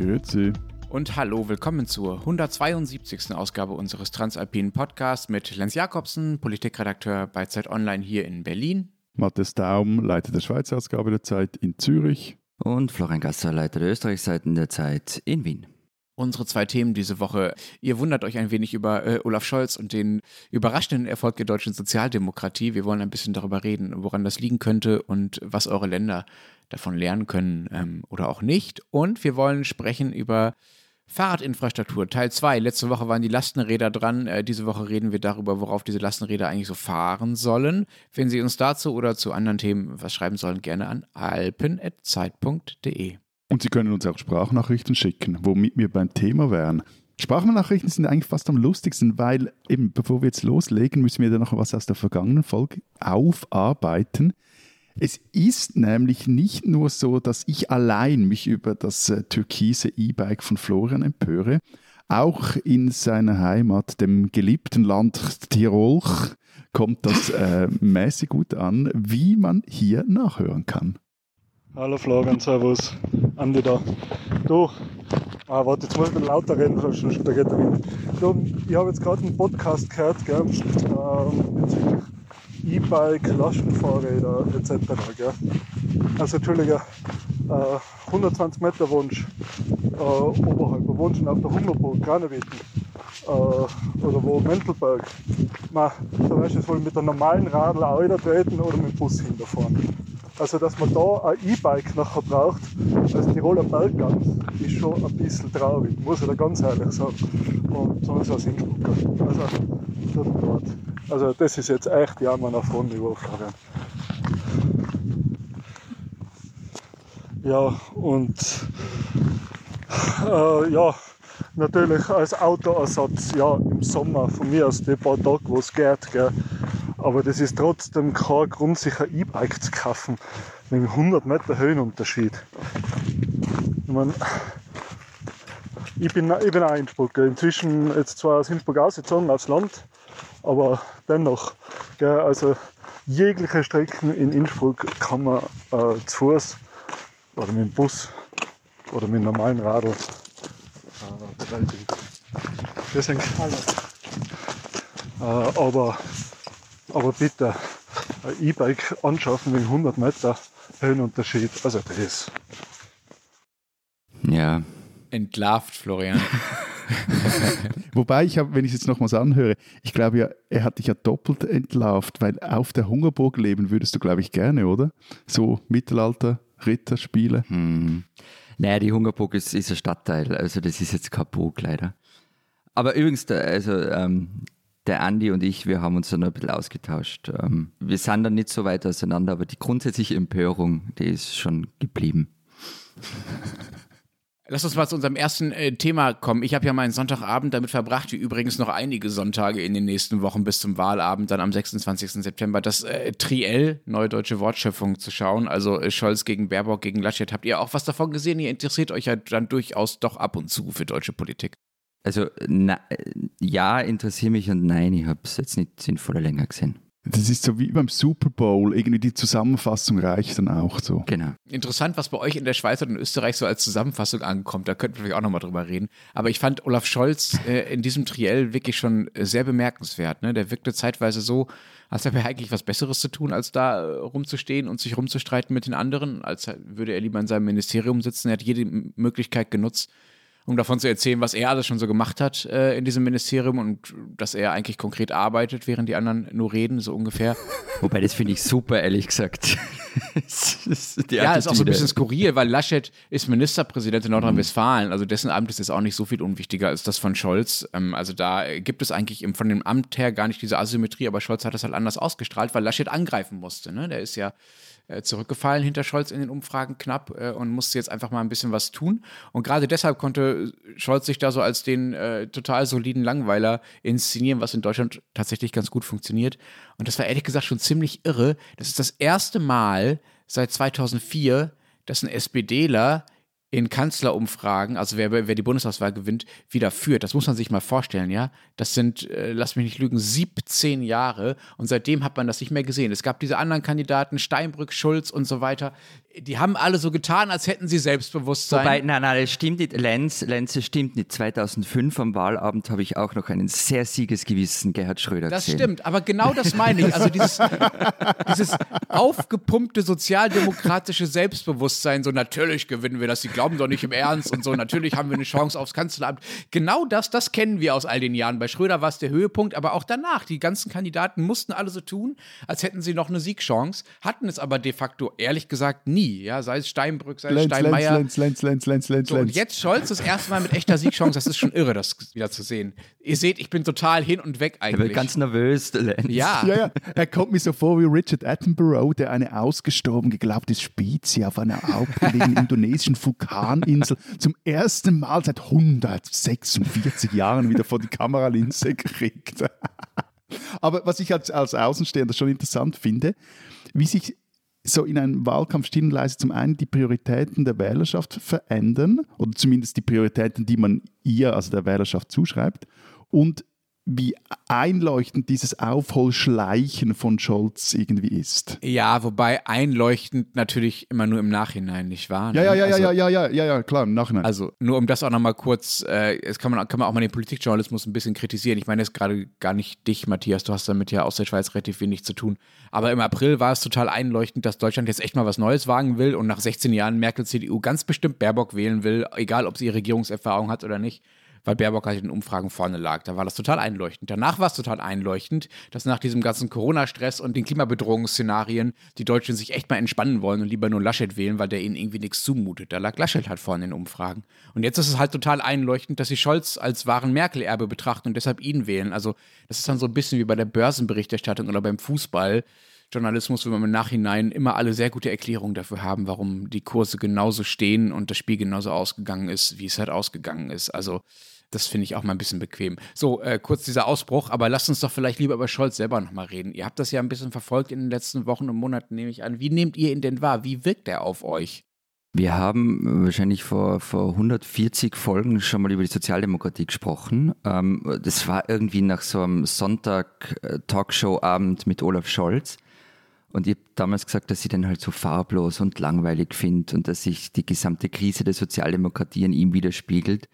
Grüezi. Und hallo, willkommen zur 172. Ausgabe unseres Transalpinen Podcasts mit Lenz Jakobsen, Politikredakteur bei Zeit Online hier in Berlin. Matthias Daum, Leiter der Schweizer Ausgabe der Zeit in Zürich. Und Florian Gasser, Leiter der Österreichseiten der Zeit in Wien unsere zwei Themen diese Woche. Ihr wundert euch ein wenig über äh, Olaf Scholz und den überraschenden Erfolg der deutschen Sozialdemokratie. Wir wollen ein bisschen darüber reden, woran das liegen könnte und was eure Länder davon lernen können ähm, oder auch nicht. Und wir wollen sprechen über Fahrradinfrastruktur, Teil 2. Letzte Woche waren die Lastenräder dran. Äh, diese Woche reden wir darüber, worauf diese Lastenräder eigentlich so fahren sollen. Wenn Sie uns dazu oder zu anderen Themen was schreiben sollen, gerne an alpen.zeit.de. Und Sie können uns auch Sprachnachrichten schicken, womit wir beim Thema wären. Sprachnachrichten sind eigentlich fast am lustigsten, weil eben bevor wir jetzt loslegen, müssen wir dann noch was aus der vergangenen Folge aufarbeiten. Es ist nämlich nicht nur so, dass ich allein mich über das äh, türkise E-Bike von Florian empöre. Auch in seiner Heimat, dem geliebten Land Tirol, kommt das äh, mäßig gut an, wie man hier nachhören kann. Hallo Florian, servus. Andi da. Du, ah, warte, jetzt muss ich lauter reden, sonst da geht der Wind. Du, ich habe jetzt gerade einen Podcast gehört, gell, bezüglich E-Bike, Lastenfahrräder etc. Gell. Also Entschuldige, äh, 120 Meter Wunsch äh, oberhalb, wohnst du auf der Hungerburg, Granewitten äh, oder wo Mentelberg. Man, du, es wohl mit der normalen Radl auch wieder treten oder mit dem Bus hinterfahren. Also, dass man da ein E-Bike nachher braucht, als Tiroler Bergland, ist schon ein bisschen traurig, muss ich da ganz ehrlich sagen. Und so ist es Innsbrucker. Also, dort. Also, das ist jetzt echt ja meiner Frontniveau, Florian. Ja, und äh, ja, natürlich als Autoersatz, ja, im Sommer von mir aus die paar Tage, wo es geht, gell, aber das ist trotzdem kein Grund, sich ein E-Bike zu kaufen. Wegen 100 Meter Höhenunterschied. Ich, mein, ich, bin, ich bin auch Innsbrucker. Inzwischen jetzt zwar aus Innsbruck ausgezogen, aufs Land, aber dennoch. Gell, also jegliche Strecken in Innsbruck kann man äh, zu Fuß oder mit dem Bus oder mit einem normalen Radl äh, bewältigen. Wir sind alles. Äh, aber aber bitte ein E-Bike anschaffen wegen 100 Meter Höhenunterschied. Also das. Ja. Entlarvt, Florian. Wobei ich habe, wenn ich es jetzt nochmals anhöre, ich glaube ja, er hat dich ja doppelt entlarvt, weil auf der Hungerburg leben würdest du, glaube ich, gerne, oder? So Mittelalter, Ritterspiele. Hm. Naja, die Hungerburg ist, ist ein Stadtteil, also das ist jetzt kein Burg leider. Aber übrigens, also ähm, der Andi und ich, wir haben uns dann ein bisschen ausgetauscht. Ähm, wir sind dann nicht so weit auseinander, aber die grundsätzliche Empörung, die ist schon geblieben. Lass uns mal zu unserem ersten äh, Thema kommen. Ich habe ja meinen Sonntagabend damit verbracht, wie übrigens noch einige Sonntage in den nächsten Wochen bis zum Wahlabend, dann am 26. September, das äh, Triell, neue deutsche Wortschöpfung, zu schauen. Also äh, Scholz gegen Baerbock gegen Laschet. Habt ihr auch was davon gesehen? Ihr interessiert euch ja dann durchaus doch ab und zu für deutsche Politik. Also na, ja, interessiere mich und nein, ich habe es jetzt nicht sinnvoller länger gesehen. Das ist so wie beim Super Bowl, irgendwie die Zusammenfassung reicht dann auch so. Genau. Interessant, was bei euch in der Schweiz und in Österreich so als Zusammenfassung ankommt. Da könnten wir vielleicht auch nochmal drüber reden. Aber ich fand Olaf Scholz äh, in diesem Triell wirklich schon sehr bemerkenswert. Ne? Der wirkte zeitweise so, als hätte er eigentlich was Besseres zu tun, als da äh, rumzustehen und sich rumzustreiten mit den anderen, als würde er lieber in seinem Ministerium sitzen. Er hat jede Möglichkeit genutzt, um davon zu erzählen, was er alles schon so gemacht hat äh, in diesem Ministerium und dass er eigentlich konkret arbeitet, während die anderen nur reden, so ungefähr. Wobei, das finde ich super, ehrlich gesagt. ja, ist auch so ein bisschen skurril, weil Laschet ist Ministerpräsident in Nordrhein-Westfalen, also dessen Amt ist jetzt auch nicht so viel unwichtiger als das von Scholz. Ähm, also da gibt es eigentlich von dem Amt her gar nicht diese Asymmetrie, aber Scholz hat das halt anders ausgestrahlt, weil Laschet angreifen musste. Ne? Der ist ja zurückgefallen hinter Scholz in den Umfragen knapp äh, und musste jetzt einfach mal ein bisschen was tun. Und gerade deshalb konnte Scholz sich da so als den äh, total soliden Langweiler inszenieren, was in Deutschland tatsächlich ganz gut funktioniert. Und das war ehrlich gesagt schon ziemlich irre. Das ist das erste Mal seit 2004, dass ein SPDler in Kanzlerumfragen, also wer, wer die Bundestagswahl gewinnt, wieder führt. Das muss man sich mal vorstellen, ja. Das sind, äh, lass mich nicht lügen, 17 Jahre und seitdem hat man das nicht mehr gesehen. Es gab diese anderen Kandidaten, Steinbrück, Schulz und so weiter. Die haben alle so getan, als hätten sie Selbstbewusstsein. Wobei, nein, nein, das stimmt nicht. Lenz, Lenz, das stimmt nicht. 2005 am Wahlabend habe ich auch noch einen sehr siegesgewissen Gerhard Schröder das gesehen. Das stimmt, aber genau das meine ich. Also dieses, dieses aufgepumpte sozialdemokratische Selbstbewusstsein, so natürlich gewinnen wir das, sie glauben doch nicht im Ernst und so, natürlich haben wir eine Chance aufs Kanzleramt. Genau das, das kennen wir aus all den Jahren. Bei Schröder war es der Höhepunkt, aber auch danach. Die ganzen Kandidaten mussten alle so tun, als hätten sie noch eine Siegchance, hatten es aber de facto, ehrlich gesagt, nie nie, ja, sei es Steinbrück, sei es Lenz, Steinmeier. Lenz, Lenz, Lenz, Lenz, Lenz, so, Und jetzt Scholz das erste Mal mit echter Siegchance, das ist schon irre, das wieder zu sehen. Ihr seht, ich bin total hin und weg eigentlich. Er wird ganz nervös, Lenz. Ja. ja, ja. Er kommt mir so vor wie Richard Attenborough, der eine ausgestorben geglaubte Spezie auf einer abgelegenen indonesischen Vulkaninsel zum ersten Mal seit 146 Jahren wieder vor die Kameralinse kriegt. Aber was ich als, als Außenstehender schon interessant finde, wie sich so in einem Wahlkampf stillenleise zum einen die Prioritäten der Wählerschaft verändern oder zumindest die Prioritäten, die man ihr, also der Wählerschaft, zuschreibt und wie einleuchtend dieses Aufholschleichen von Scholz irgendwie ist. Ja, wobei einleuchtend natürlich immer nur im Nachhinein, nicht wahr? Ja, ja, ja, also, ja, ja, ja, ja, ja, klar, im Nachhinein. Also nur um das auch nochmal kurz, äh, es kann man, kann man auch mal den Politikjournalismus ein bisschen kritisieren. Ich meine jetzt gerade gar nicht dich, Matthias, du hast damit ja aus der Schweiz relativ wenig zu tun. Aber im April war es total einleuchtend, dass Deutschland jetzt echt mal was Neues wagen will und nach 16 Jahren Merkel-CDU ganz bestimmt Baerbock wählen will, egal ob sie Regierungserfahrung hat oder nicht weil Baerbock halt in den Umfragen vorne lag. Da war das total einleuchtend. Danach war es total einleuchtend, dass nach diesem ganzen Corona-Stress und den Klimabedrohungsszenarien die Deutschen sich echt mal entspannen wollen und lieber nur Laschet wählen, weil der ihnen irgendwie nichts zumutet. Da lag Laschet halt vorne in den Umfragen. Und jetzt ist es halt total einleuchtend, dass sie Scholz als wahren Merkel-Erbe betrachten und deshalb ihn wählen. Also das ist dann so ein bisschen wie bei der Börsenberichterstattung oder beim Fußball. Journalismus will man im Nachhinein immer alle sehr gute Erklärungen dafür haben, warum die Kurse genauso stehen und das Spiel genauso ausgegangen ist, wie es halt ausgegangen ist. Also das finde ich auch mal ein bisschen bequem. So, äh, kurz dieser Ausbruch, aber lasst uns doch vielleicht lieber über Scholz selber nochmal reden. Ihr habt das ja ein bisschen verfolgt in den letzten Wochen und Monaten, nehme ich an. Wie nehmt ihr ihn denn wahr? Wie wirkt er auf euch? Wir haben wahrscheinlich vor, vor 140 Folgen schon mal über die Sozialdemokratie gesprochen. Ähm, das war irgendwie nach so einem Sonntag-Talkshow-Abend mit Olaf Scholz. Und ich habe damals gesagt, dass ich den halt so farblos und langweilig finde und dass sich die gesamte Krise der Sozialdemokratie in ihm widerspiegelt.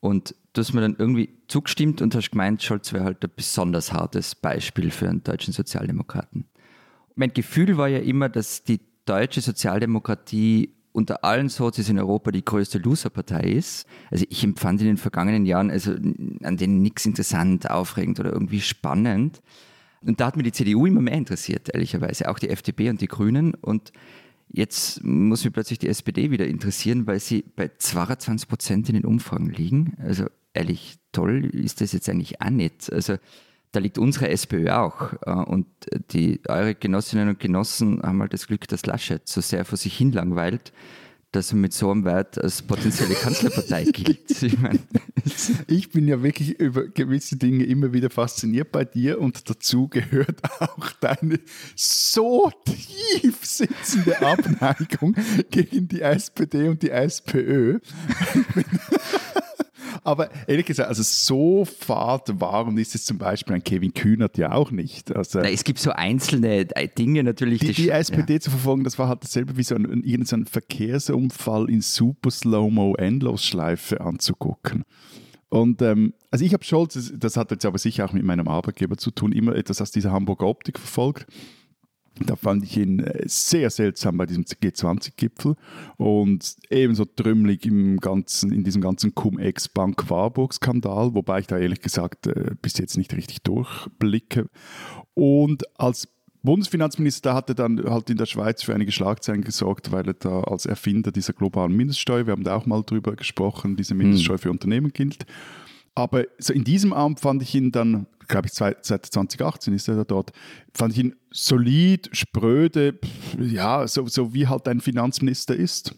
Und du hast mir dann irgendwie zugestimmt und hast gemeint, Scholz wäre halt ein besonders hartes Beispiel für einen deutschen Sozialdemokraten. Mein Gefühl war ja immer, dass die deutsche Sozialdemokratie unter allen Sozis in Europa die größte Loserpartei ist. Also ich empfand in den vergangenen Jahren also an denen nichts interessant, aufregend oder irgendwie spannend. Und da hat mir die CDU immer mehr interessiert, ehrlicherweise, auch die FDP und die Grünen. Und Jetzt muss mich plötzlich die SPD wieder interessieren, weil sie bei 22 Prozent in den Umfragen liegen. Also ehrlich, toll ist das jetzt eigentlich auch nicht. Also da liegt unsere SPÖ auch. Äh, und die, eure Genossinnen und Genossen haben halt das Glück, dass Laschet so sehr vor sich hin langweilt, dass er mit so einem Wert als potenzielle Kanzlerpartei gilt. Ich, mein, ich, bin ja wirklich über gewisse Dinge immer wieder fasziniert bei dir und dazu gehört auch deine so tief sitzende Abneigung gegen die SPD und die SPÖ. Aber ehrlich gesagt, also so fahrtwarm ist es zum Beispiel ein Kevin Kühnert ja auch nicht. Also, Na, es gibt so einzelne äh, Dinge natürlich. Die, die SPD ja. zu verfolgen, das war halt dasselbe wie so ein, irgendein Verkehrsunfall in super Slow-Mo Endlosschleife anzugucken. Und ähm, also ich habe Scholz, das hat jetzt aber sicher auch mit meinem Arbeitgeber zu tun, immer etwas aus dieser Hamburger Optik verfolgt. Da fand ich ihn äh, sehr seltsam bei diesem G20-Gipfel und ebenso trümmelig im ganzen, in diesem ganzen Cum-Ex-Bank-Warburg-Skandal, wobei ich da ehrlich gesagt äh, bis jetzt nicht richtig durchblicke. Und als Bundesfinanzminister hat er dann halt in der Schweiz für einige Schlagzeilen gesorgt, weil er da als Erfinder dieser globalen Mindeststeuer, wir haben da auch mal drüber gesprochen, diese Mindeststeuer hm. für Unternehmen gilt. Aber so in diesem Amt fand ich ihn dann, glaube ich, seit 2018 ist er da dort, fand ich ihn solid, spröde, ja, so, so wie halt ein Finanzminister ist.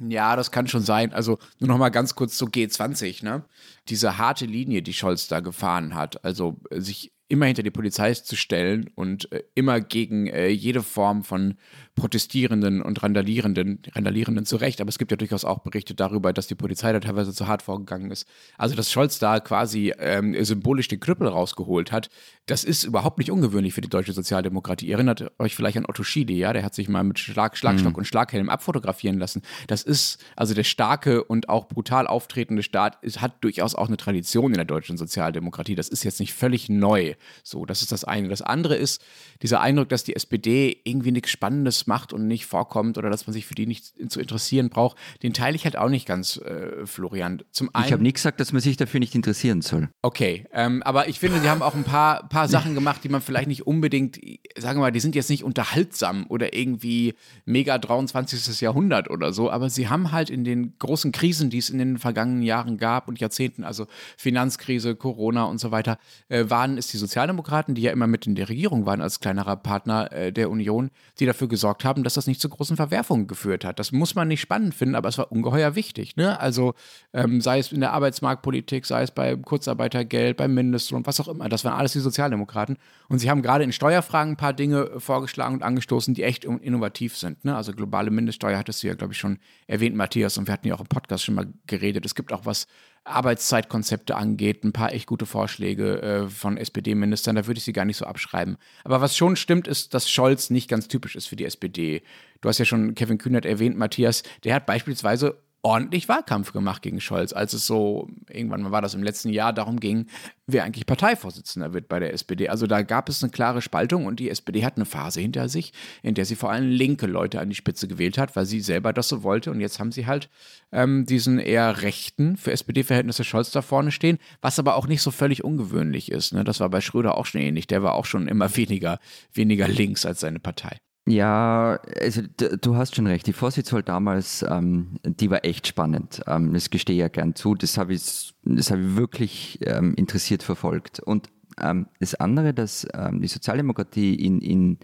Ja, das kann schon sein. Also nur noch mal ganz kurz zu G20, ne? Diese harte Linie, die Scholz da gefahren hat, also sich immer hinter die Polizei zu stellen und äh, immer gegen äh, jede Form von Protestierenden und Randalierenden, Randalierenden zu Recht. Aber es gibt ja durchaus auch Berichte darüber, dass die Polizei da teilweise zu hart vorgegangen ist. Also, dass Scholz da quasi ähm, symbolisch den Krüppel rausgeholt hat, das ist überhaupt nicht ungewöhnlich für die deutsche Sozialdemokratie. Ihr erinnert euch vielleicht an Otto Schiele, ja, der hat sich mal mit Schlag, Schlagstock mhm. und Schlaghelm abfotografieren lassen. Das ist, also der starke und auch brutal auftretende Staat ist, hat durchaus auch eine Tradition in der deutschen Sozialdemokratie. Das ist jetzt nicht völlig neu. So, das ist das eine. Das andere ist dieser Eindruck, dass die SPD irgendwie nichts Spannendes macht und nicht vorkommt oder dass man sich für die nicht zu interessieren braucht. Den teile ich halt auch nicht ganz, äh, Florian. Zum einen, ich habe nie gesagt, dass man sich dafür nicht interessieren soll. Okay, ähm, aber ich finde, sie haben auch ein paar, paar Sachen gemacht, die man vielleicht nicht unbedingt, sagen wir mal, die sind jetzt nicht unterhaltsam oder irgendwie mega 23. Jahrhundert oder so, aber sie haben halt in den großen Krisen, die es in den vergangenen Jahren gab und Jahrzehnten, also Finanzkrise, Corona und so weiter, äh, waren es die Sozialdemokraten, die ja immer mit in der Regierung waren als kleinerer Partner äh, der Union, die dafür gesorgt haben, dass das nicht zu großen Verwerfungen geführt hat. Das muss man nicht spannend finden, aber es war ungeheuer wichtig. Ne? Also ähm, sei es in der Arbeitsmarktpolitik, sei es bei Kurzarbeitergeld, beim Mindestlohn, was auch immer. Das waren alles die Sozialdemokraten. Und sie haben gerade in Steuerfragen ein paar Dinge vorgeschlagen und angestoßen, die echt innovativ sind. Ne? Also globale Mindeststeuer hattest du ja, glaube ich, schon erwähnt, Matthias, und wir hatten ja auch im Podcast schon mal geredet. Es gibt auch was Arbeitszeitkonzepte angeht, ein paar echt gute Vorschläge äh, von SPD-Ministern, da würde ich sie gar nicht so abschreiben. Aber was schon stimmt, ist, dass Scholz nicht ganz typisch ist für die SPD. Du hast ja schon Kevin Kühnert erwähnt, Matthias, der hat beispielsweise ordentlich Wahlkampf gemacht gegen Scholz, als es so, irgendwann war das im letzten Jahr, darum ging, wer eigentlich Parteivorsitzender wird bei der SPD. Also da gab es eine klare Spaltung und die SPD hat eine Phase hinter sich, in der sie vor allem linke Leute an die Spitze gewählt hat, weil sie selber das so wollte. Und jetzt haben sie halt ähm, diesen eher rechten, für SPD-Verhältnisse Scholz da vorne stehen, was aber auch nicht so völlig ungewöhnlich ist. Ne? Das war bei Schröder auch schon ähnlich. Der war auch schon immer weniger, weniger links als seine Partei. Ja, also du hast schon recht. Die Vorsitzwahl damals, ähm, die war echt spannend. Ähm, das gestehe ich ja gern zu. Das habe ich, das hab ich wirklich ähm, interessiert verfolgt. Und ähm, das andere, dass ähm, die Sozialdemokratie in, in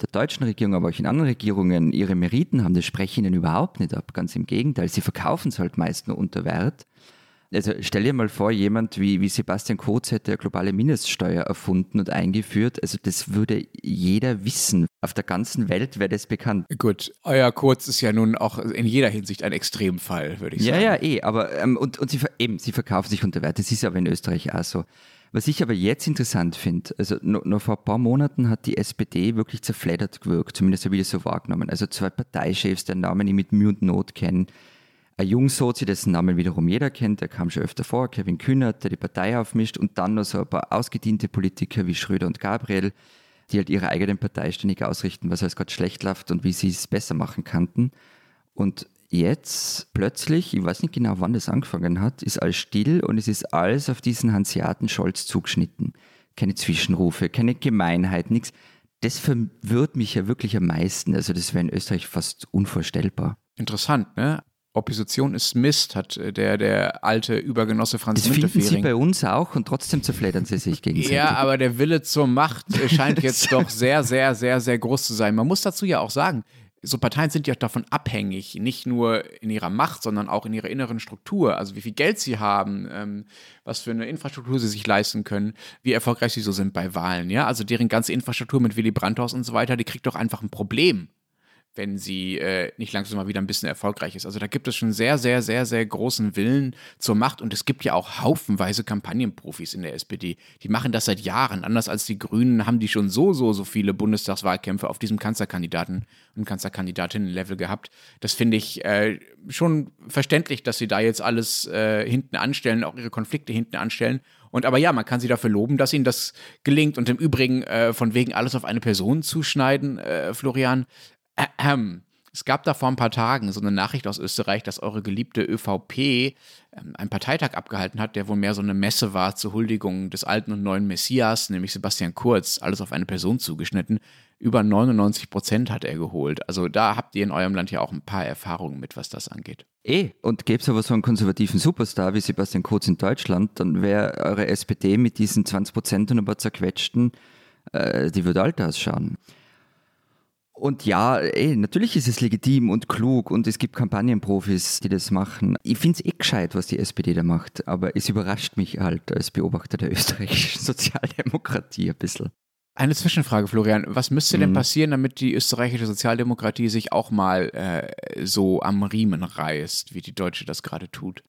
der deutschen Regierung, aber auch in anderen Regierungen ihre Meriten haben, das spreche ich ihnen überhaupt nicht ab. Ganz im Gegenteil, sie verkaufen es halt meist nur unter Wert. Also stell dir mal vor, jemand wie, wie Sebastian Kurz hätte eine globale Mindeststeuer erfunden und eingeführt. Also das würde jeder wissen. Auf der ganzen Welt wäre das bekannt. Gut, euer Kurz ist ja nun auch in jeder Hinsicht ein Extremfall, würde ich sagen. Ja, ja, eh. Aber ähm, und, und sie, eben, sie verkaufen sich unter Wert. Das ist aber in Österreich auch so. Was ich aber jetzt interessant finde, also noch, noch, vor ein paar Monaten hat die SPD wirklich zerfleddert gewirkt, zumindest habe ich das so wahrgenommen. Also zwei Parteichefs, deren Namen ich mit Mühe und Not kenne, ein Jungsozi, dessen Namen wiederum jeder kennt, der kam schon öfter vor, Kevin Kühnert, der die Partei aufmischt und dann noch so ein paar ausgediente Politiker wie Schröder und Gabriel, die halt ihre eigenen Partei ständig ausrichten, was alles gerade schlecht läuft und wie sie es besser machen könnten. Und jetzt plötzlich, ich weiß nicht genau, wann das angefangen hat, ist alles still und es ist alles auf diesen Hanseaten Scholz zugeschnitten. Keine Zwischenrufe, keine Gemeinheit, nichts. Das verwirrt mich ja wirklich am meisten. Also das wäre in Österreich fast unvorstellbar. Interessant, ne? Opposition ist Mist, hat äh, der, der alte Übergenosse Franz Das finden Sie bei uns auch und trotzdem zerfleddern Sie sich gegenseitig. Ja, aber der Wille zur Macht äh, scheint jetzt doch sehr, sehr, sehr, sehr groß zu sein. Man muss dazu ja auch sagen, so Parteien sind ja davon abhängig, nicht nur in ihrer Macht, sondern auch in ihrer inneren Struktur. Also wie viel Geld sie haben, ähm, was für eine Infrastruktur sie sich leisten können, wie erfolgreich sie so sind bei Wahlen. Ja, also deren ganze Infrastruktur mit Willy Brandt und so weiter, die kriegt doch einfach ein Problem wenn sie äh, nicht langsam mal wieder ein bisschen erfolgreich ist. Also da gibt es schon sehr, sehr, sehr, sehr großen Willen zur Macht und es gibt ja auch haufenweise Kampagnenprofis in der SPD. Die machen das seit Jahren. Anders als die Grünen haben die schon so, so, so viele Bundestagswahlkämpfe auf diesem Kanzlerkandidaten- und Kanzlerkandidatinnen-Level gehabt. Das finde ich äh, schon verständlich, dass sie da jetzt alles äh, hinten anstellen, auch ihre Konflikte hinten anstellen. Und aber ja, man kann sie dafür loben, dass ihnen das gelingt. Und im Übrigen äh, von wegen alles auf eine Person zuschneiden, äh, Florian. Ähm, es gab da vor ein paar Tagen so eine Nachricht aus Österreich, dass eure geliebte ÖVP ähm, einen Parteitag abgehalten hat, der wohl mehr so eine Messe war zur Huldigung des alten und neuen Messias, nämlich Sebastian Kurz, alles auf eine Person zugeschnitten. Über 99 Prozent hat er geholt. Also da habt ihr in eurem Land ja auch ein paar Erfahrungen mit, was das angeht. Eh, und gäbe es aber so einen konservativen Superstar wie Sebastian Kurz in Deutschland, dann wäre eure SPD mit diesen 20 Prozent und ein paar zerquetschten, äh, die würde alt ausschauen. Und ja, ey, natürlich ist es legitim und klug und es gibt Kampagnenprofis, die das machen. Ich finde es eh gescheit, was die SPD da macht, aber es überrascht mich halt als Beobachter der österreichischen Sozialdemokratie ein bisschen. Eine Zwischenfrage, Florian. Was müsste denn mhm. passieren, damit die österreichische Sozialdemokratie sich auch mal äh, so am Riemen reißt, wie die deutsche das gerade tut?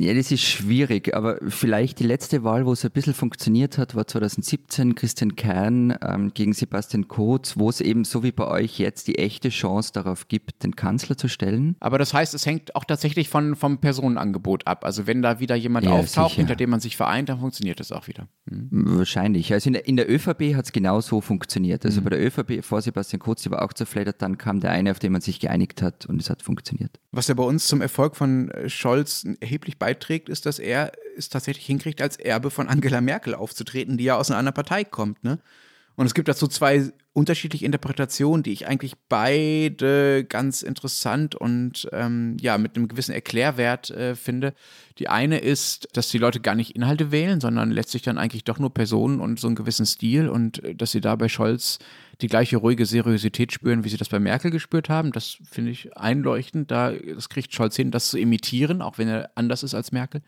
Ja, das ist schwierig, aber vielleicht die letzte Wahl, wo es ein bisschen funktioniert hat, war 2017 Christian Kern ähm, gegen Sebastian Kurz, wo es eben so wie bei euch jetzt die echte Chance darauf gibt, den Kanzler zu stellen. Aber das heißt, es hängt auch tatsächlich von, vom Personenangebot ab. Also wenn da wieder jemand ja, auftaucht, sicher. hinter dem man sich vereint, dann funktioniert das auch wieder. Mhm. Wahrscheinlich. Also in der, in der ÖVP hat es genau so funktioniert. Also mhm. bei der ÖVP vor Sebastian Kurz, die war auch zerfleddert, dann kam der eine, auf den man sich geeinigt hat und es hat funktioniert. Was ja bei uns zum Erfolg von äh, Scholz erheblich beiträgt, ist, dass er es tatsächlich hinkriegt, als Erbe von Angela Merkel aufzutreten, die ja aus einer anderen Partei kommt. Ne? Und es gibt dazu zwei unterschiedliche Interpretationen, die ich eigentlich beide ganz interessant und ähm, ja, mit einem gewissen Erklärwert äh, finde. Die eine ist, dass die Leute gar nicht Inhalte wählen, sondern letztlich dann eigentlich doch nur Personen und so einen gewissen Stil und äh, dass sie da bei Scholz die gleiche ruhige Seriosität spüren, wie sie das bei Merkel gespürt haben. Das finde ich einleuchtend. Da, das kriegt Scholz hin, das zu imitieren, auch wenn er anders ist als Merkel.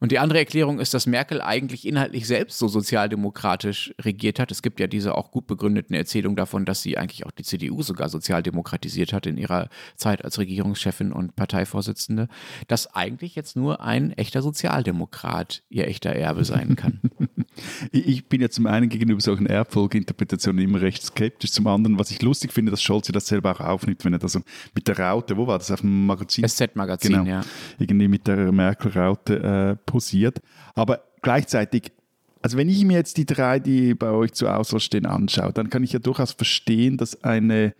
Und die andere Erklärung ist, dass Merkel eigentlich inhaltlich selbst so sozialdemokratisch regiert hat. Es gibt ja diese auch gut begründeten Erzählungen davon, dass sie eigentlich auch die CDU sogar sozialdemokratisiert hat in ihrer Zeit als Regierungschefin und Parteivorsitzende, dass eigentlich jetzt nur ein echter Sozialdemokrat ihr echter Erbe sein kann. ich bin ja zum einen gegenüber solchen Erbfolgeinterpretationen immer recht skeptisch, zum anderen, was ich lustig finde, dass Scholz das selber auch aufnimmt, wenn er das so mit der Raute, wo war das, auf dem Magazin? SZ-Magazin, genau, ja. Irgendwie mit der Merkel-Raute äh, posiert. Aber gleichzeitig, also wenn ich mir jetzt die drei, die bei euch zur Auswahl stehen, anschaue, dann kann ich ja durchaus verstehen, dass eine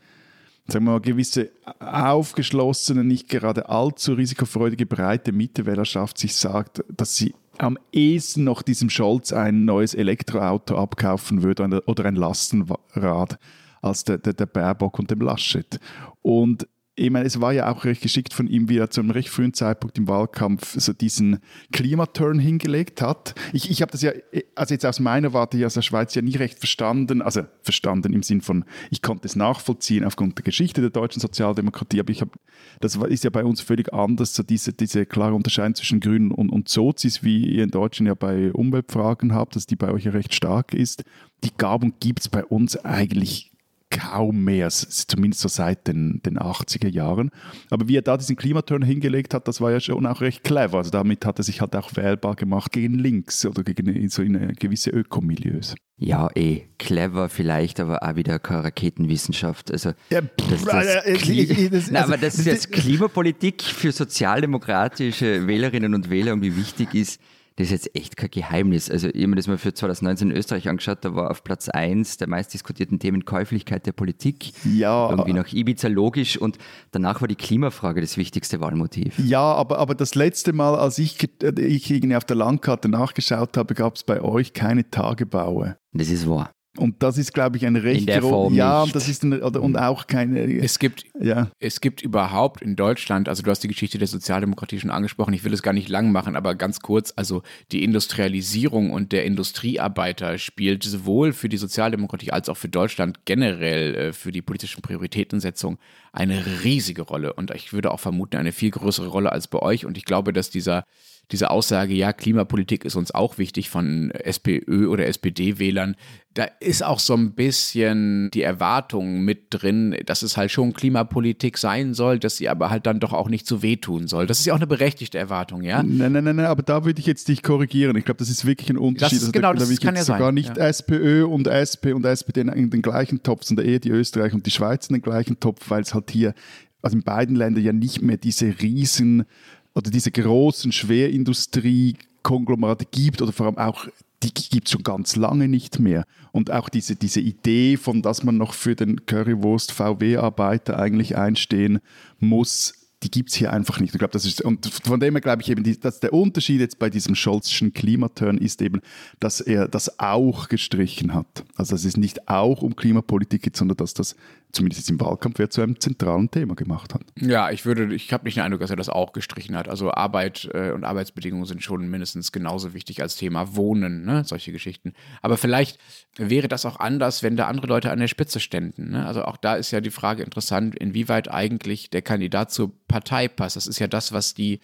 sagen wir mal, gewisse aufgeschlossene, nicht gerade allzu risikofreudige breite Mittewählerschaft sich sagt, dass sie am ehesten noch diesem Scholz ein neues Elektroauto abkaufen würde oder ein Lastenrad als der, der, der Baerbock und dem Laschet. Und ich meine, es war ja auch recht geschickt von ihm, wie er zu einem recht frühen Zeitpunkt im Wahlkampf so diesen Klimaturn hingelegt hat. Ich, ich habe das ja, also jetzt aus meiner Warte hier aus der Schweiz ja nie recht verstanden, also verstanden im Sinn von, ich konnte es nachvollziehen aufgrund der Geschichte der deutschen Sozialdemokratie, aber ich habe, das ist ja bei uns völlig anders, so diese, diese klare Unterscheidung zwischen Grünen und, und Sozis, wie ihr in Deutschland ja bei Umweltfragen habt, dass die bei euch ja recht stark ist. Die Gabung gibt es bei uns eigentlich kaum mehr, zumindest so seit den, den 80er Jahren. Aber wie er da diesen Klimaturn hingelegt hat, das war ja schon auch recht clever. Also damit hat er sich halt auch wählbar gemacht gegen links oder gegen so eine gewisse Ökomilieus. Ja, eh, clever vielleicht, aber auch wieder keine Raketenwissenschaft. Also, ja, das, das, äh, Kli das, Nein, aber das ist jetzt Klimapolitik für sozialdemokratische Wählerinnen und Wähler und wie wichtig ist, das ist jetzt echt kein Geheimnis. Also, ich habe mir das mal für 2019 in Österreich angeschaut, da war auf Platz 1 der meistdiskutierten Themen Käuflichkeit der Politik. Ja. Irgendwie nach Ibiza logisch und danach war die Klimafrage das wichtigste Wahlmotiv. Ja, aber, aber das letzte Mal, als ich, ich irgendwie auf der Landkarte nachgeschaut habe, gab es bei euch keine Tagebaue. Das ist wahr. Und das ist, glaube ich, ein recht in der Form ja, nicht. das ist ein, oder, und auch keine. Es gibt, ja. es gibt überhaupt in Deutschland, also du hast die Geschichte der Sozialdemokratie schon angesprochen. Ich will es gar nicht lang machen, aber ganz kurz. Also die Industrialisierung und der Industriearbeiter spielt sowohl für die Sozialdemokratie als auch für Deutschland generell äh, für die politischen Prioritätensetzung eine riesige Rolle. Und ich würde auch vermuten eine viel größere Rolle als bei euch. Und ich glaube, dass dieser diese Aussage, ja, Klimapolitik ist uns auch wichtig von SPÖ oder SPD-Wählern, da ist auch so ein bisschen die Erwartung mit drin, dass es halt schon Klimapolitik sein soll, dass sie aber halt dann doch auch nicht so wehtun soll. Das ist ja auch eine berechtigte Erwartung, ja? Nein, nein, nein, nein aber da würde ich jetzt dich korrigieren. Ich glaube, das ist wirklich ein Unterschied. Das ist, also genau, da, das da kann ja sogar sein. nicht ja. SPÖ und SP und SPD in den gleichen Topf, sondern eher die Österreich und die Schweiz in den gleichen Topf, weil es halt hier also in beiden Ländern ja nicht mehr diese riesen oder diese großen Schwerindustrie-Konglomerate gibt oder vor allem auch die gibt es schon ganz lange nicht mehr. Und auch diese, diese Idee von, dass man noch für den Currywurst-VW-Arbeiter eigentlich einstehen muss, die gibt es hier einfach nicht. Ich glaube, das ist, und von dem her glaube ich eben, dass der Unterschied jetzt bei diesem Scholzschen Klimaturn ist eben, dass er das auch gestrichen hat. Also dass es nicht auch um Klimapolitik geht, sondern dass das zumindest jetzt im Wahlkampf ja zu einem zentralen Thema gemacht hat. Ja, ich würde, ich habe nicht den Eindruck, dass er das auch gestrichen hat. Also Arbeit äh, und Arbeitsbedingungen sind schon mindestens genauso wichtig als Thema Wohnen, ne? solche Geschichten. Aber vielleicht wäre das auch anders, wenn da andere Leute an der Spitze ständen. Ne? Also auch da ist ja die Frage interessant, inwieweit eigentlich der Kandidat zur Partei passt. Das ist ja das, was die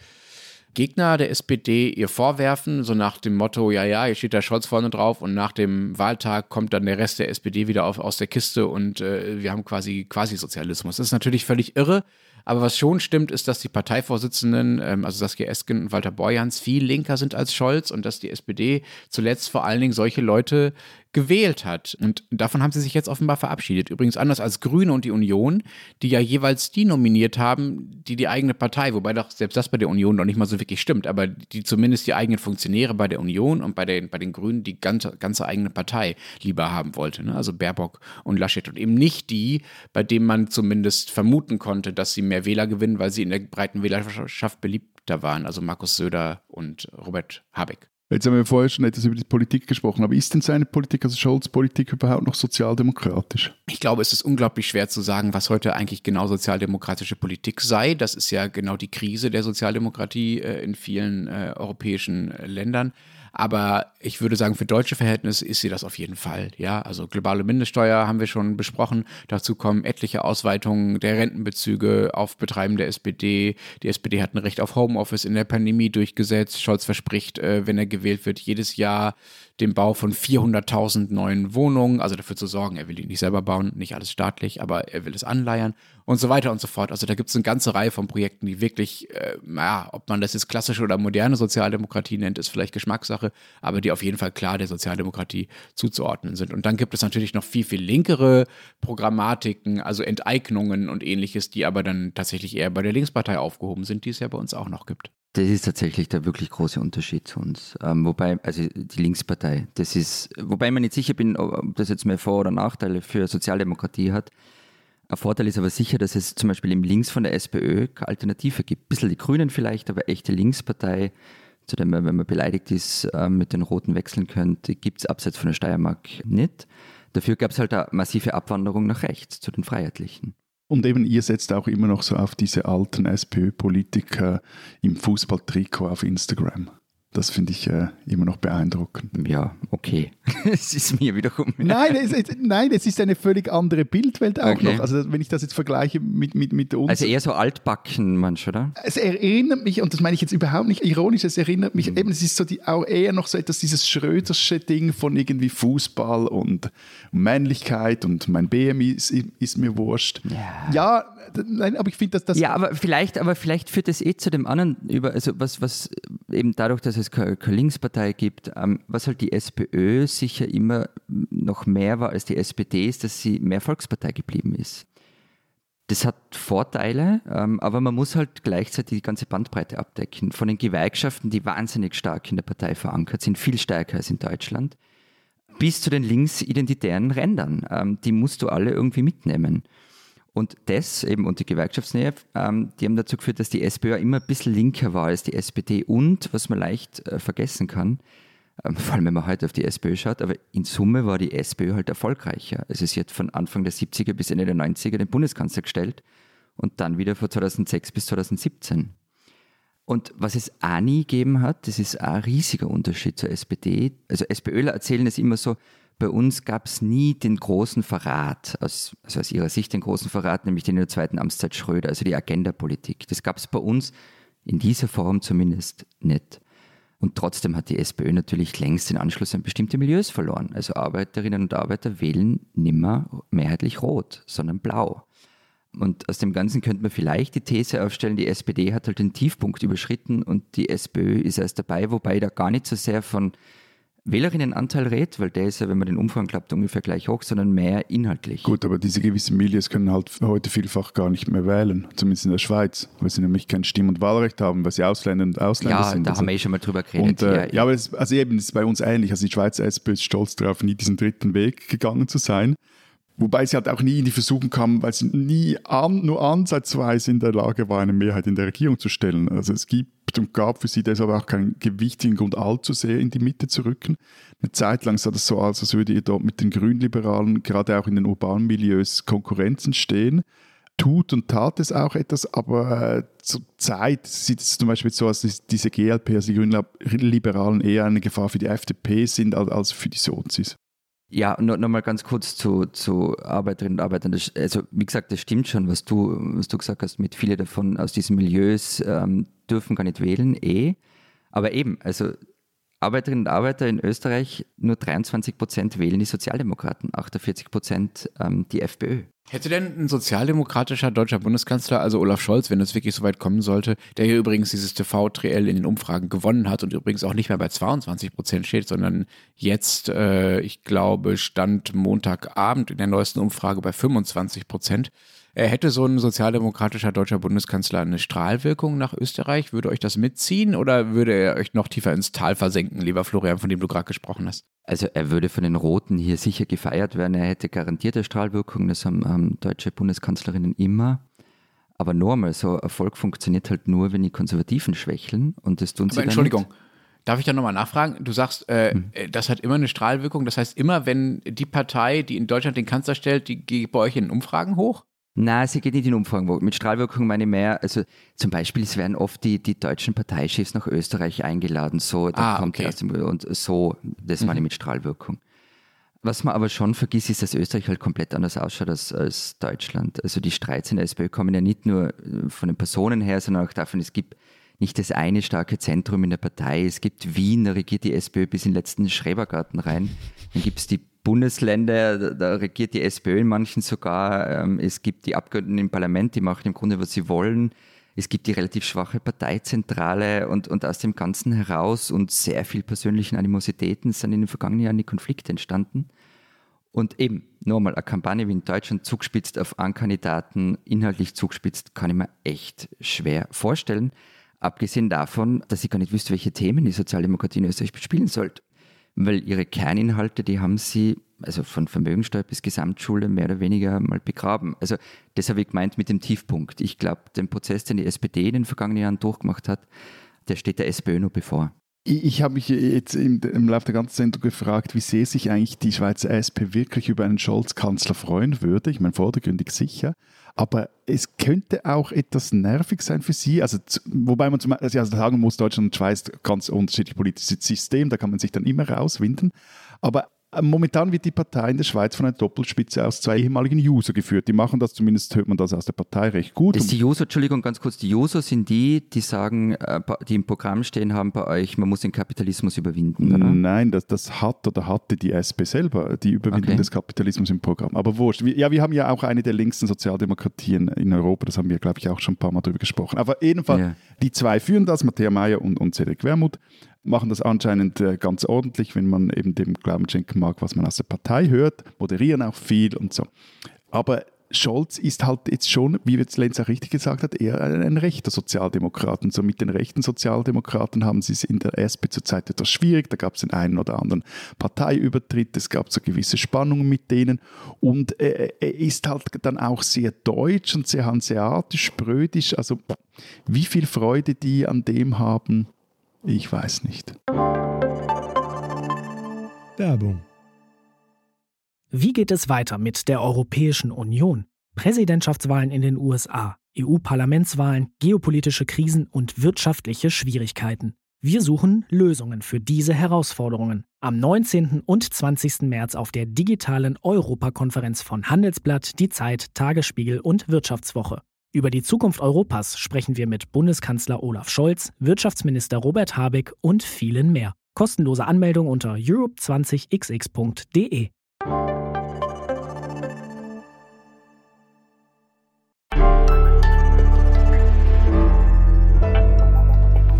Gegner der SPD ihr vorwerfen, so nach dem Motto, ja, ja, hier steht da Scholz vorne drauf und nach dem Wahltag kommt dann der Rest der SPD wieder auf, aus der Kiste und äh, wir haben quasi quasi Sozialismus. Das ist natürlich völlig irre, aber was schon stimmt, ist, dass die Parteivorsitzenden, ähm, also Saskia Esken und Walter Borjans, viel linker sind als Scholz und dass die SPD zuletzt vor allen Dingen solche Leute gewählt hat. Und davon haben sie sich jetzt offenbar verabschiedet. Übrigens anders als Grüne und die Union, die ja jeweils die nominiert haben, die die eigene Partei, wobei doch selbst das bei der Union noch nicht mal so wirklich stimmt, aber die zumindest die eigenen Funktionäre bei der Union und bei den, bei den Grünen die ganze, ganze eigene Partei lieber haben wollte. Ne? Also Baerbock und Laschet und eben nicht die, bei denen man zumindest vermuten konnte, dass sie mehr Wähler gewinnen, weil sie in der breiten Wählerschaft beliebter waren. Also Markus Söder und Robert Habeck. Jetzt haben wir vorher schon etwas über die Politik gesprochen, aber ist denn seine Politik, also Scholz Politik überhaupt noch sozialdemokratisch? Ich glaube, es ist unglaublich schwer zu sagen, was heute eigentlich genau sozialdemokratische Politik sei. Das ist ja genau die Krise der Sozialdemokratie äh, in vielen äh, europäischen Ländern. Aber ich würde sagen, für deutsche Verhältnisse ist sie das auf jeden Fall. Ja, also globale Mindeststeuer haben wir schon besprochen. Dazu kommen etliche Ausweitungen der Rentenbezüge auf Betreiben der SPD. Die SPD hat ein Recht auf Homeoffice in der Pandemie durchgesetzt. Scholz verspricht, äh, wenn er gewählt wird, jedes Jahr dem Bau von 400.000 neuen Wohnungen, also dafür zu sorgen, er will die nicht selber bauen, nicht alles staatlich, aber er will es anleiern und so weiter und so fort. Also da gibt es eine ganze Reihe von Projekten, die wirklich, äh, ja, ob man das jetzt klassische oder moderne Sozialdemokratie nennt, ist vielleicht Geschmackssache, aber die auf jeden Fall klar der Sozialdemokratie zuzuordnen sind. Und dann gibt es natürlich noch viel, viel linkere Programmatiken, also Enteignungen und ähnliches, die aber dann tatsächlich eher bei der Linkspartei aufgehoben sind, die es ja bei uns auch noch gibt. Das ist tatsächlich der wirklich große Unterschied zu uns. Ähm, wobei, also die Linkspartei, das ist, wobei mir nicht sicher bin, ob das jetzt mehr Vor- oder Nachteile für Sozialdemokratie hat. Ein Vorteil ist aber sicher, dass es zum Beispiel im Links von der SPÖ keine Alternative gibt. Ein bisschen die Grünen vielleicht, aber echte Linkspartei, zu der man, wenn man beleidigt ist, äh, mit den Roten wechseln könnte, gibt es abseits von der Steiermark nicht. Dafür gab es halt eine massive Abwanderung nach rechts, zu den Freiheitlichen. Und eben ihr setzt auch immer noch so auf diese alten SPÖ-Politiker im Fußballtrikot auf Instagram. Das finde ich äh, immer noch beeindruckend. Ja, okay. es ist mir wiederum. Nein es, es, nein, es ist eine völlig andere Bildwelt auch okay. noch. Also, wenn ich das jetzt vergleiche mit, mit, mit uns. Also eher so altbacken, manch, oder? Es erinnert mich, und das meine ich jetzt überhaupt nicht ironisch, es erinnert mich mhm. eben, es ist so die, auch eher noch so etwas, dieses Schrödersche Ding von irgendwie Fußball und Männlichkeit und mein BMI ist, ist mir wurscht. Ja. ja, nein, aber ich finde, dass das. Ja, aber vielleicht, aber vielleicht führt es eh zu dem anderen über, also was, was eben dadurch, dass es keine, Linkspartei gibt, ähm, was halt die SPÖ sicher immer noch mehr war als die SPD, ist, dass sie mehr Volkspartei geblieben ist. Das hat Vorteile, ähm, aber man muss halt gleichzeitig die ganze Bandbreite abdecken. Von den Gewerkschaften, die wahnsinnig stark in der Partei verankert sind, viel stärker als in Deutschland, bis zu den linksidentitären Rändern. Ähm, die musst du alle irgendwie mitnehmen. Und das eben und die Gewerkschaftsnähe, ähm, die haben dazu geführt, dass die SPÖ immer ein bisschen linker war als die SPD und, was man leicht äh, vergessen kann, ähm, vor allem wenn man heute auf die SPÖ schaut, aber in Summe war die SPÖ halt erfolgreicher. Also sie hat von Anfang der 70er bis Ende der 90er den Bundeskanzler gestellt und dann wieder von 2006 bis 2017. Und was es auch nie gegeben hat, das ist ein riesiger Unterschied zur SPD. Also SPÖler erzählen es immer so, bei uns gab es nie den großen Verrat, aus, also aus ihrer Sicht den großen Verrat, nämlich den in der zweiten Amtszeit Schröder, also die Agenda-Politik. Das gab es bei uns in dieser Form zumindest nicht. Und trotzdem hat die SPÖ natürlich längst den Anschluss an bestimmte Milieus verloren. Also Arbeiterinnen und Arbeiter wählen nimmer mehrheitlich rot, sondern blau. Und aus dem Ganzen könnte man vielleicht die These aufstellen, die SPD hat halt den Tiefpunkt überschritten und die SPÖ ist erst dabei, wobei da gar nicht so sehr von Wählerinnenanteil redet, weil der ist ja, wenn man den Umfang klappt, ungefähr gleich hoch, sondern mehr inhaltlich. Gut, aber diese gewissen Milies können halt heute vielfach gar nicht mehr wählen, zumindest in der Schweiz, weil sie nämlich kein Stimm- und Wahlrecht haben, weil sie Ausländer und Ausländer ja, sind. Ja, da haben wir eh schon mal drüber geredet. Und, äh, ja, aber es, also eben, es ist bei uns ähnlich. Also die Schweizer SP ist stolz darauf, nie diesen dritten Weg gegangen zu sein. Wobei sie halt auch nie in die Versuchung kam, weil sie nie an, nur ansatzweise in der Lage war, eine Mehrheit in der Regierung zu stellen. Also es gibt und gab für sie deshalb auch keinen gewichtigen Grund, allzu sehr in die Mitte zu rücken. Eine Zeit lang sah das so aus, als würde ihr dort mit den Grünliberalen gerade auch in den urbanen Milieus Konkurrenzen stehen. Tut und tat es auch etwas, aber äh, zur Zeit sieht es zum Beispiel so aus, dass diese GLP, also die Grünliberalen, eher eine Gefahr für die FDP sind als für die Sozis. Ja, noch, noch mal ganz kurz zu, zu Arbeiterinnen und Arbeitern. Das, also, wie gesagt, das stimmt schon, was du, was du gesagt hast, mit viele davon aus diesen Milieus ähm, dürfen gar nicht wählen, eh. Aber eben, also Arbeiterinnen und Arbeiter in Österreich, nur 23 Prozent wählen die Sozialdemokraten, 48 Prozent ähm, die FPÖ. Hätte denn ein sozialdemokratischer deutscher Bundeskanzler, also Olaf Scholz, wenn es wirklich so weit kommen sollte, der hier übrigens dieses TV-Triell in den Umfragen gewonnen hat und übrigens auch nicht mehr bei 22 Prozent steht, sondern jetzt, äh, ich glaube, stand Montagabend in der neuesten Umfrage bei 25 Prozent, hätte so ein sozialdemokratischer deutscher Bundeskanzler eine Strahlwirkung nach Österreich? Würde euch das mitziehen oder würde er euch noch tiefer ins Tal versenken, lieber Florian, von dem du gerade gesprochen hast? Also er würde von den Roten hier sicher gefeiert werden. Er hätte garantierte Strahlwirkung. Das haben, haben deutsche Bundeskanzlerinnen immer. Aber normal, so Erfolg funktioniert halt nur, wenn die Konservativen schwächeln und das tun sie Aber Entschuldigung, Darf ich da nochmal nachfragen? Du sagst, äh, hm. Äh, das hat immer eine Strahlwirkung. Das heißt, immer wenn die Partei, die in Deutschland den Kanzler stellt, die geht bei euch in Umfragen hoch? Nein, sie geht nicht in Umfragen. Mit Strahlwirkung meine ich mehr, also zum Beispiel, es werden oft die, die deutschen Parteichefs nach Österreich eingeladen, so, da ah, kommt okay. dem, und so, das mhm. meine ich mit Strahlwirkung. Was man aber schon vergisst, ist, dass Österreich halt komplett anders ausschaut als, als Deutschland. Also die Streits in der SPÖ kommen ja nicht nur äh, von den Personen her, sondern auch davon, es gibt nicht das eine starke Zentrum in der Partei. Es gibt Wien, da regiert die SPÖ bis in den letzten Schrebergarten rein. Dann gibt es die Bundesländer, da regiert die SPÖ in manchen sogar. Ähm, es gibt die Abgeordneten im Parlament, die machen im Grunde, was sie wollen. Es gibt die relativ schwache Parteizentrale und, und aus dem Ganzen heraus und sehr viel persönlichen Animositäten sind in den vergangenen Jahren die Konflikte entstanden. Und eben, nochmal, eine Kampagne wie in Deutschland zugespitzt auf einen Kandidaten, inhaltlich zugespitzt, kann ich mir echt schwer vorstellen. Abgesehen davon, dass ich gar nicht wüsste, welche Themen die Sozialdemokratie in Österreich bespielen sollte weil ihre Kerninhalte, die haben sie, also von Vermögensteuer bis Gesamtschule, mehr oder weniger mal begraben. Also das habe ich gemeint mit dem Tiefpunkt. Ich glaube, den Prozess, den die SPD in den vergangenen Jahren durchgemacht hat, der steht der SPÖ noch bevor. Ich, habe mich jetzt im, im Laufe der ganzen Sendung gefragt, wie sehr sich eigentlich die Schweizer SP wirklich über einen Scholz-Kanzler freuen würde. Ich meine, vordergründig sicher. Aber es könnte auch etwas nervig sein für Sie. Also, wobei man zum, also sagen muss, Deutschland und Schweiz ganz unterschiedlich politisches System, da kann man sich dann immer rauswinden. Aber Momentan wird die Partei in der Schweiz von einer Doppelspitze aus zwei ehemaligen User geführt. Die machen das, zumindest hört man das aus der Partei recht gut. Das die User, Entschuldigung, ganz kurz, die User sind die, die sagen, äh, die im Programm stehen haben bei euch, man muss den Kapitalismus überwinden, oder? Nein, das, das hat oder hatte die SP selber, die Überwindung okay. des Kapitalismus im Programm. Aber wurscht. Ja, wir haben ja auch eine der längsten Sozialdemokratien in Europa, das haben wir, glaube ich, auch schon ein paar Mal drüber gesprochen. Aber jedenfalls, ja. die zwei führen das, Matthäa Mayer und, und Cedric Wermuth machen das anscheinend äh, ganz ordentlich, wenn man eben dem Glauben schenken mag, was man aus der Partei hört, moderieren auch viel und so. Aber Scholz ist halt jetzt schon, wie jetzt Lenz auch richtig gesagt hat, eher ein, ein rechter Sozialdemokrat. Und so mit den rechten Sozialdemokraten haben sie es in der SP zurzeit etwas schwierig. Da gab es den einen oder anderen Parteiübertritt, es gab so gewisse Spannungen mit denen. Und äh, er ist halt dann auch sehr deutsch und sehr hanseatisch, sprödisch. Also wie viel Freude die an dem haben, ich weiß nicht. Werbung. Wie geht es weiter mit der Europäischen Union? Präsidentschaftswahlen in den USA, EU-Parlamentswahlen, geopolitische Krisen und wirtschaftliche Schwierigkeiten. Wir suchen Lösungen für diese Herausforderungen. Am 19. und 20. März auf der digitalen Europakonferenz von Handelsblatt, Die Zeit, Tagesspiegel und Wirtschaftswoche. Über die Zukunft Europas sprechen wir mit Bundeskanzler Olaf Scholz, Wirtschaftsminister Robert Habeck und vielen mehr. Kostenlose Anmeldung unter europe20xx.de.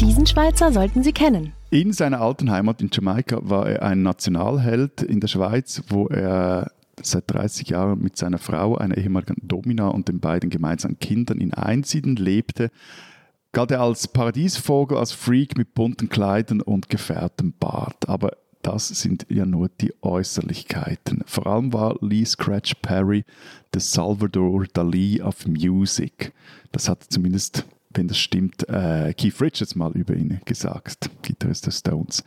Diesen Schweizer sollten Sie kennen. In seiner alten Heimat in Jamaika war er ein Nationalheld in der Schweiz, wo er seit 30 Jahren mit seiner Frau, einer ehemaligen Domina und den beiden gemeinsamen Kindern in Einsiedeln lebte, galt er als Paradiesvogel, als Freak mit bunten Kleidern und gefährtem Bart. Aber das sind ja nur die Äußerlichkeiten. Vor allem war Lee Scratch Perry der Salvador Dali of Music. Das hat zumindest wenn das stimmt, äh, Keith Richards mal über ihn gesagt, Gitarrist der Stones.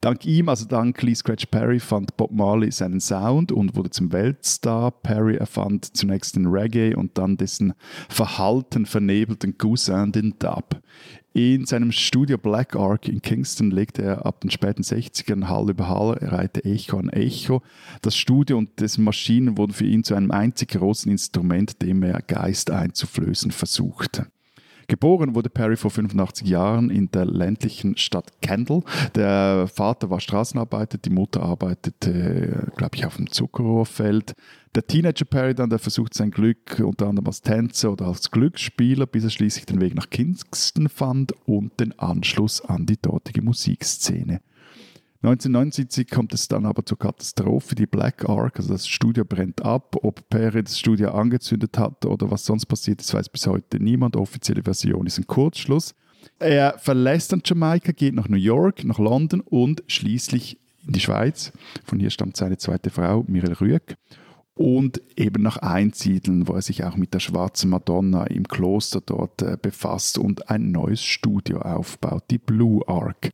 Dank ihm, also dank Lee Scratch Perry, fand Bob Marley seinen Sound und wurde zum Weltstar. Perry erfand zunächst den Reggae und dann dessen verhalten vernebelten Cousin, den Dub. In seinem Studio Black Ark in Kingston legte er ab den späten 60ern Hall über Hall, reihte Echo an Echo. Das Studio und dessen Maschinen wurden für ihn zu einem einzig großen Instrument, dem er Geist einzuflößen versuchte. Geboren wurde Perry vor 85 Jahren in der ländlichen Stadt Kendall. Der Vater war Straßenarbeiter, die Mutter arbeitete, glaube ich, auf dem Zuckerrohrfeld. Der Teenager Perry dann, der versucht sein Glück unter anderem als Tänzer oder als Glücksspieler, bis er schließlich den Weg nach Kingston fand und den Anschluss an die dortige Musikszene. 1979 kommt es dann aber zur Katastrophe. Die Black Ark, also das Studio brennt ab. Ob Perry das Studio angezündet hat oder was sonst passiert ist, weiß bis heute niemand. Offizielle Version ist ein Kurzschluss. Er verlässt dann Jamaika, geht nach New York, nach London und schließlich in die Schweiz. Von hier stammt seine zweite Frau, Mirel Rüegg. Und eben nach Einsiedeln, wo er sich auch mit der schwarzen Madonna im Kloster dort äh, befasst und ein neues Studio aufbaut, die Blue Ark.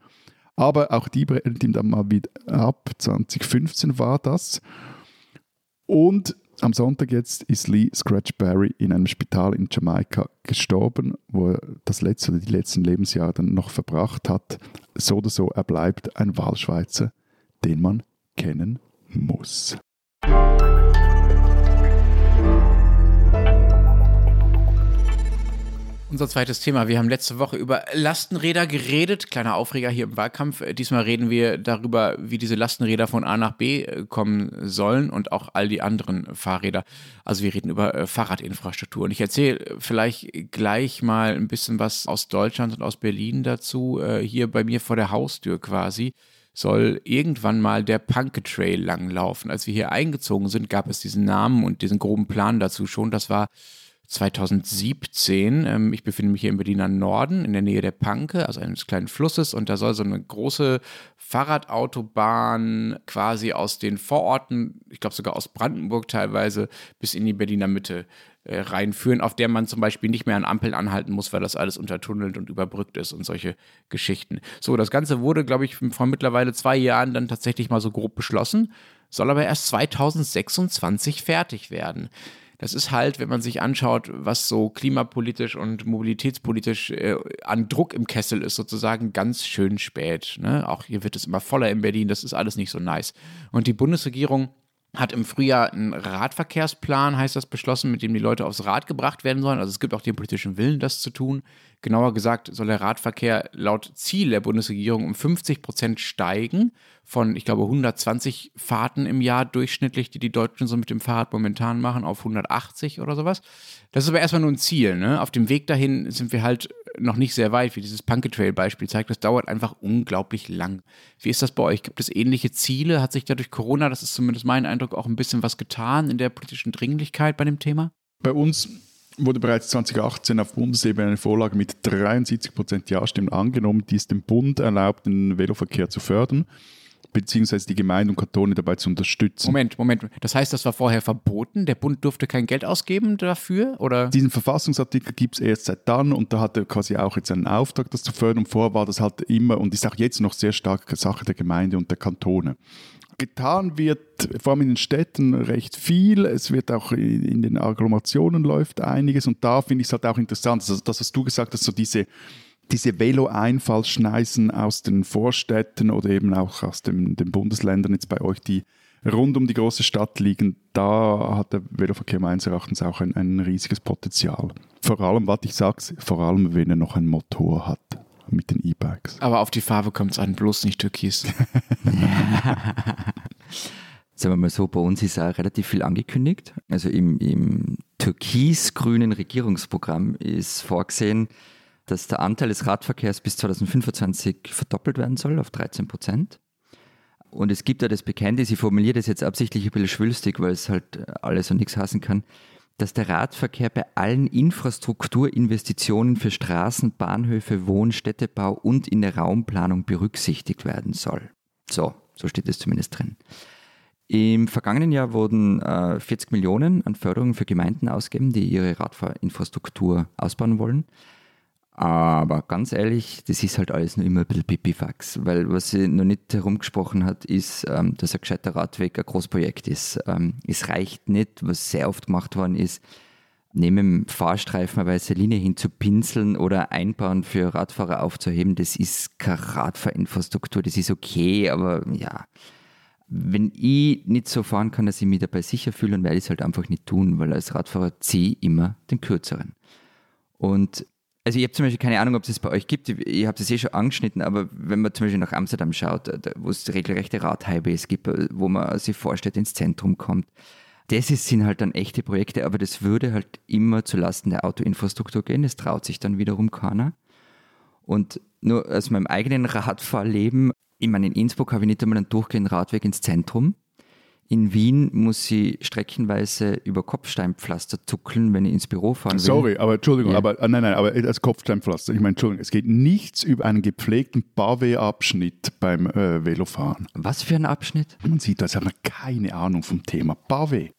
Aber auch die brennt ihm dann mal wieder ab. 2015 war das. Und am Sonntag jetzt ist Lee Scratch Barry in einem Spital in Jamaika gestorben, wo er das letzte oder die letzten Lebensjahre dann noch verbracht hat. So oder so, er bleibt ein Wahlschweizer, den man kennen muss. Unser zweites Thema. Wir haben letzte Woche über Lastenräder geredet. Kleiner Aufreger hier im Wahlkampf. Diesmal reden wir darüber, wie diese Lastenräder von A nach B äh, kommen sollen und auch all die anderen Fahrräder. Also wir reden über äh, Fahrradinfrastruktur. Und ich erzähle vielleicht gleich mal ein bisschen was aus Deutschland und aus Berlin dazu. Äh, hier bei mir vor der Haustür quasi soll irgendwann mal der Punke Trail langlaufen. Als wir hier eingezogen sind, gab es diesen Namen und diesen groben Plan dazu schon. Das war 2017. Ähm, ich befinde mich hier im Berliner Norden in der Nähe der Panke, also eines kleinen Flusses, und da soll so eine große Fahrradautobahn quasi aus den Vororten, ich glaube sogar aus Brandenburg teilweise, bis in die Berliner Mitte äh, reinführen, auf der man zum Beispiel nicht mehr an Ampeln anhalten muss, weil das alles untertunnelt und überbrückt ist und solche Geschichten. So, das Ganze wurde, glaube ich, vor mittlerweile zwei Jahren dann tatsächlich mal so grob beschlossen, soll aber erst 2026 fertig werden das ist halt, wenn man sich anschaut, was so klimapolitisch und mobilitätspolitisch äh, an Druck im Kessel ist, sozusagen ganz schön spät. Ne? Auch hier wird es immer voller in Berlin, das ist alles nicht so nice. Und die Bundesregierung hat im Frühjahr einen Radverkehrsplan, heißt das, beschlossen, mit dem die Leute aufs Rad gebracht werden sollen. Also es gibt auch den politischen Willen, das zu tun. Genauer gesagt soll der Radverkehr laut Ziel der Bundesregierung um 50 Prozent steigen von, ich glaube, 120 Fahrten im Jahr durchschnittlich, die die Deutschen so mit dem Fahrrad momentan machen, auf 180 oder sowas. Das ist aber erstmal nur ein Ziel. Ne? Auf dem Weg dahin sind wir halt noch nicht sehr weit, wie dieses Punketrail-Beispiel zeigt. Das dauert einfach unglaublich lang. Wie ist das bei euch? Gibt es ähnliche Ziele? Hat sich da durch Corona, das ist zumindest mein Eindruck, auch ein bisschen was getan in der politischen Dringlichkeit bei dem Thema? Bei uns wurde bereits 2018 auf Bundesebene eine Vorlage mit 73 Prozent Ja-Stimmen angenommen, die es dem Bund erlaubt, den Veloverkehr zu fördern beziehungsweise die Gemeinden und Kantone dabei zu unterstützen. Moment, Moment. Das heißt, das war vorher verboten? Der Bund durfte kein Geld ausgeben dafür? Oder? Diesen Verfassungsartikel gibt es erst seit dann und da hat er quasi auch jetzt einen Auftrag, das zu fördern. Und vorher war das halt immer und ist auch jetzt noch sehr stark Sache der Gemeinde und der Kantone. Getan wird vor allem in den Städten recht viel. Es wird auch in den Agglomerationen läuft einiges und da finde ich es halt auch interessant. Also das, was du gesagt hast, so diese diese Velo-Einfallschneisen aus den Vorstädten oder eben auch aus dem, den Bundesländern jetzt bei euch, die rund um die große Stadt liegen, da hat der Veloverkehr meines Erachtens auch ein, ein riesiges Potenzial. Vor allem, was ich sage, vor allem, wenn er noch ein Motor hat mit den E-Bikes. Aber auf die Farbe kommt es an, bloß nicht türkis. Sagen wir mal so, bei uns ist auch relativ viel angekündigt. Also im, im türkis-grünen Regierungsprogramm ist vorgesehen, dass der Anteil des Radverkehrs bis 2025 verdoppelt werden soll auf 13 Prozent. Und es gibt ja das Bekenntnis, ich formuliere das jetzt absichtlich ein bisschen schwülstig, weil es halt alles und nichts hassen kann, dass der Radverkehr bei allen Infrastrukturinvestitionen für Straßen, Bahnhöfe, Wohn-, Städtebau und in der Raumplanung berücksichtigt werden soll. So, So steht es zumindest drin. Im vergangenen Jahr wurden äh, 40 Millionen an Förderungen für Gemeinden ausgegeben, die ihre Radfahrinfrastruktur ausbauen wollen. Aber ganz ehrlich, das ist halt alles nur immer ein bisschen Pipifax, weil was sie noch nicht herumgesprochen hat, ist, ähm, dass ein gescheiter Radweg ein Großprojekt ist. Ähm, es reicht nicht, was sehr oft gemacht worden ist, neben dem Fahrstreifen eine weiße Linie hinzupinseln oder einbauen für Radfahrer aufzuheben. Das ist keine Radfahrinfrastruktur, das ist okay, aber ja, wenn ich nicht so fahren kann, dass ich mich dabei sicher fühle, dann werde ich es halt einfach nicht tun, weil als Radfahrer ziehe ich immer den kürzeren. Und also ich habe zum Beispiel keine Ahnung, ob es das bei euch gibt. Ich habe das eh schon angeschnitten, aber wenn man zum Beispiel nach Amsterdam schaut, wo es regelrechte Radhighways gibt, wo man sich vorstellt, ins Zentrum kommt, das sind halt dann echte Projekte, aber das würde halt immer zulasten der Autoinfrastruktur gehen. Das traut sich dann wiederum keiner. Und nur aus meinem eigenen Radfahrleben, ich meine, in Innsbruck habe ich nicht einmal einen durchgehenden Radweg ins Zentrum. In Wien muss sie streckenweise über Kopfsteinpflaster zuckeln, wenn ich ins Büro fahren will. Sorry, aber Entschuldigung, ja. aber äh, nein, nein, aber als Kopfsteinpflaster, ich meine, Entschuldigung, es geht nichts über einen gepflegten Pavé-Abschnitt beim äh, Velofahren. Was für ein Abschnitt? Man sieht, da hat man keine Ahnung vom Thema Pavé.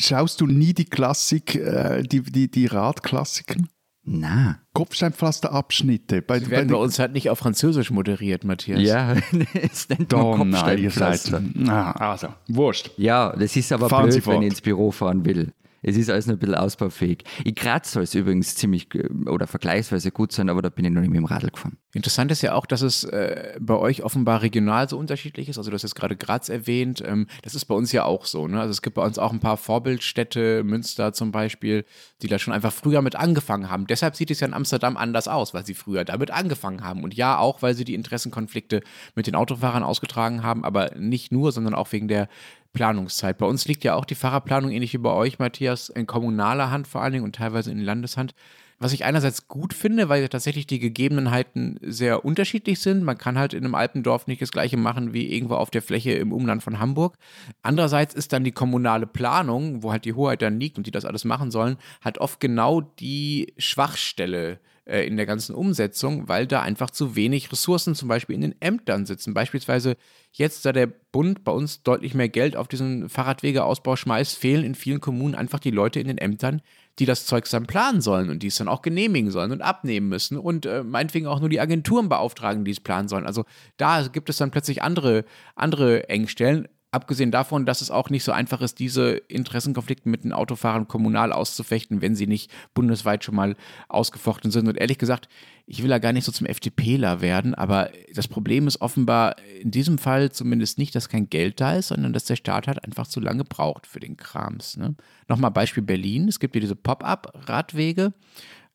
Schaust du nie die Klassik, äh, die, die, die Radklassiken? Na. Kopfsteinpflasterabschnitte. Bei, Sie werden bei, bei uns halt nicht auf Französisch moderiert, Matthias. Ja, es nennt man Kopfsteinpflaster. Na, also, wurscht. Ja, das ist aber Fahren blöd, wenn ich ins Büro fahren will. Es ist alles noch ein bisschen ausbaufähig. In Graz soll es übrigens ziemlich oder vergleichsweise gut sein, aber da bin ich noch nicht mit dem Radl gefahren. Interessant ist ja auch, dass es äh, bei euch offenbar regional so unterschiedlich ist. Also du hast jetzt gerade Graz erwähnt. Ähm, das ist bei uns ja auch so. Ne? Also es gibt bei uns auch ein paar Vorbildstädte, Münster zum Beispiel, die da schon einfach früher mit angefangen haben. Deshalb sieht es ja in Amsterdam anders aus, weil sie früher damit angefangen haben. Und ja, auch weil sie die Interessenkonflikte mit den Autofahrern ausgetragen haben, aber nicht nur, sondern auch wegen der Planungszeit. Bei uns liegt ja auch die Fahrerplanung, ähnlich wie bei euch, Matthias, in kommunaler Hand vor allen Dingen und teilweise in Landeshand. Was ich einerseits gut finde, weil tatsächlich die Gegebenheiten sehr unterschiedlich sind. Man kann halt in einem Alpendorf nicht das gleiche machen wie irgendwo auf der Fläche im Umland von Hamburg. Andererseits ist dann die kommunale Planung, wo halt die Hoheit dann liegt und die das alles machen sollen, halt oft genau die Schwachstelle äh, in der ganzen Umsetzung, weil da einfach zu wenig Ressourcen zum Beispiel in den Ämtern sitzen. Beispielsweise jetzt, da der Bund bei uns deutlich mehr Geld auf diesen Fahrradwegeausbau schmeißt, fehlen in vielen Kommunen einfach die Leute in den Ämtern, die das Zeug dann planen sollen und die es dann auch genehmigen sollen und abnehmen müssen und äh, meinetwegen auch nur die Agenturen beauftragen, die es planen sollen. Also da gibt es dann plötzlich andere, andere Engstellen. Abgesehen davon, dass es auch nicht so einfach ist, diese Interessenkonflikte mit den Autofahrern kommunal auszufechten, wenn sie nicht bundesweit schon mal ausgefochten sind. Und ehrlich gesagt, ich will ja gar nicht so zum FDPler werden, aber das Problem ist offenbar in diesem Fall zumindest nicht, dass kein Geld da ist, sondern dass der Staat halt einfach zu lange braucht für den Krams. Ne? Nochmal Beispiel Berlin. Es gibt hier diese Pop-up-Radwege.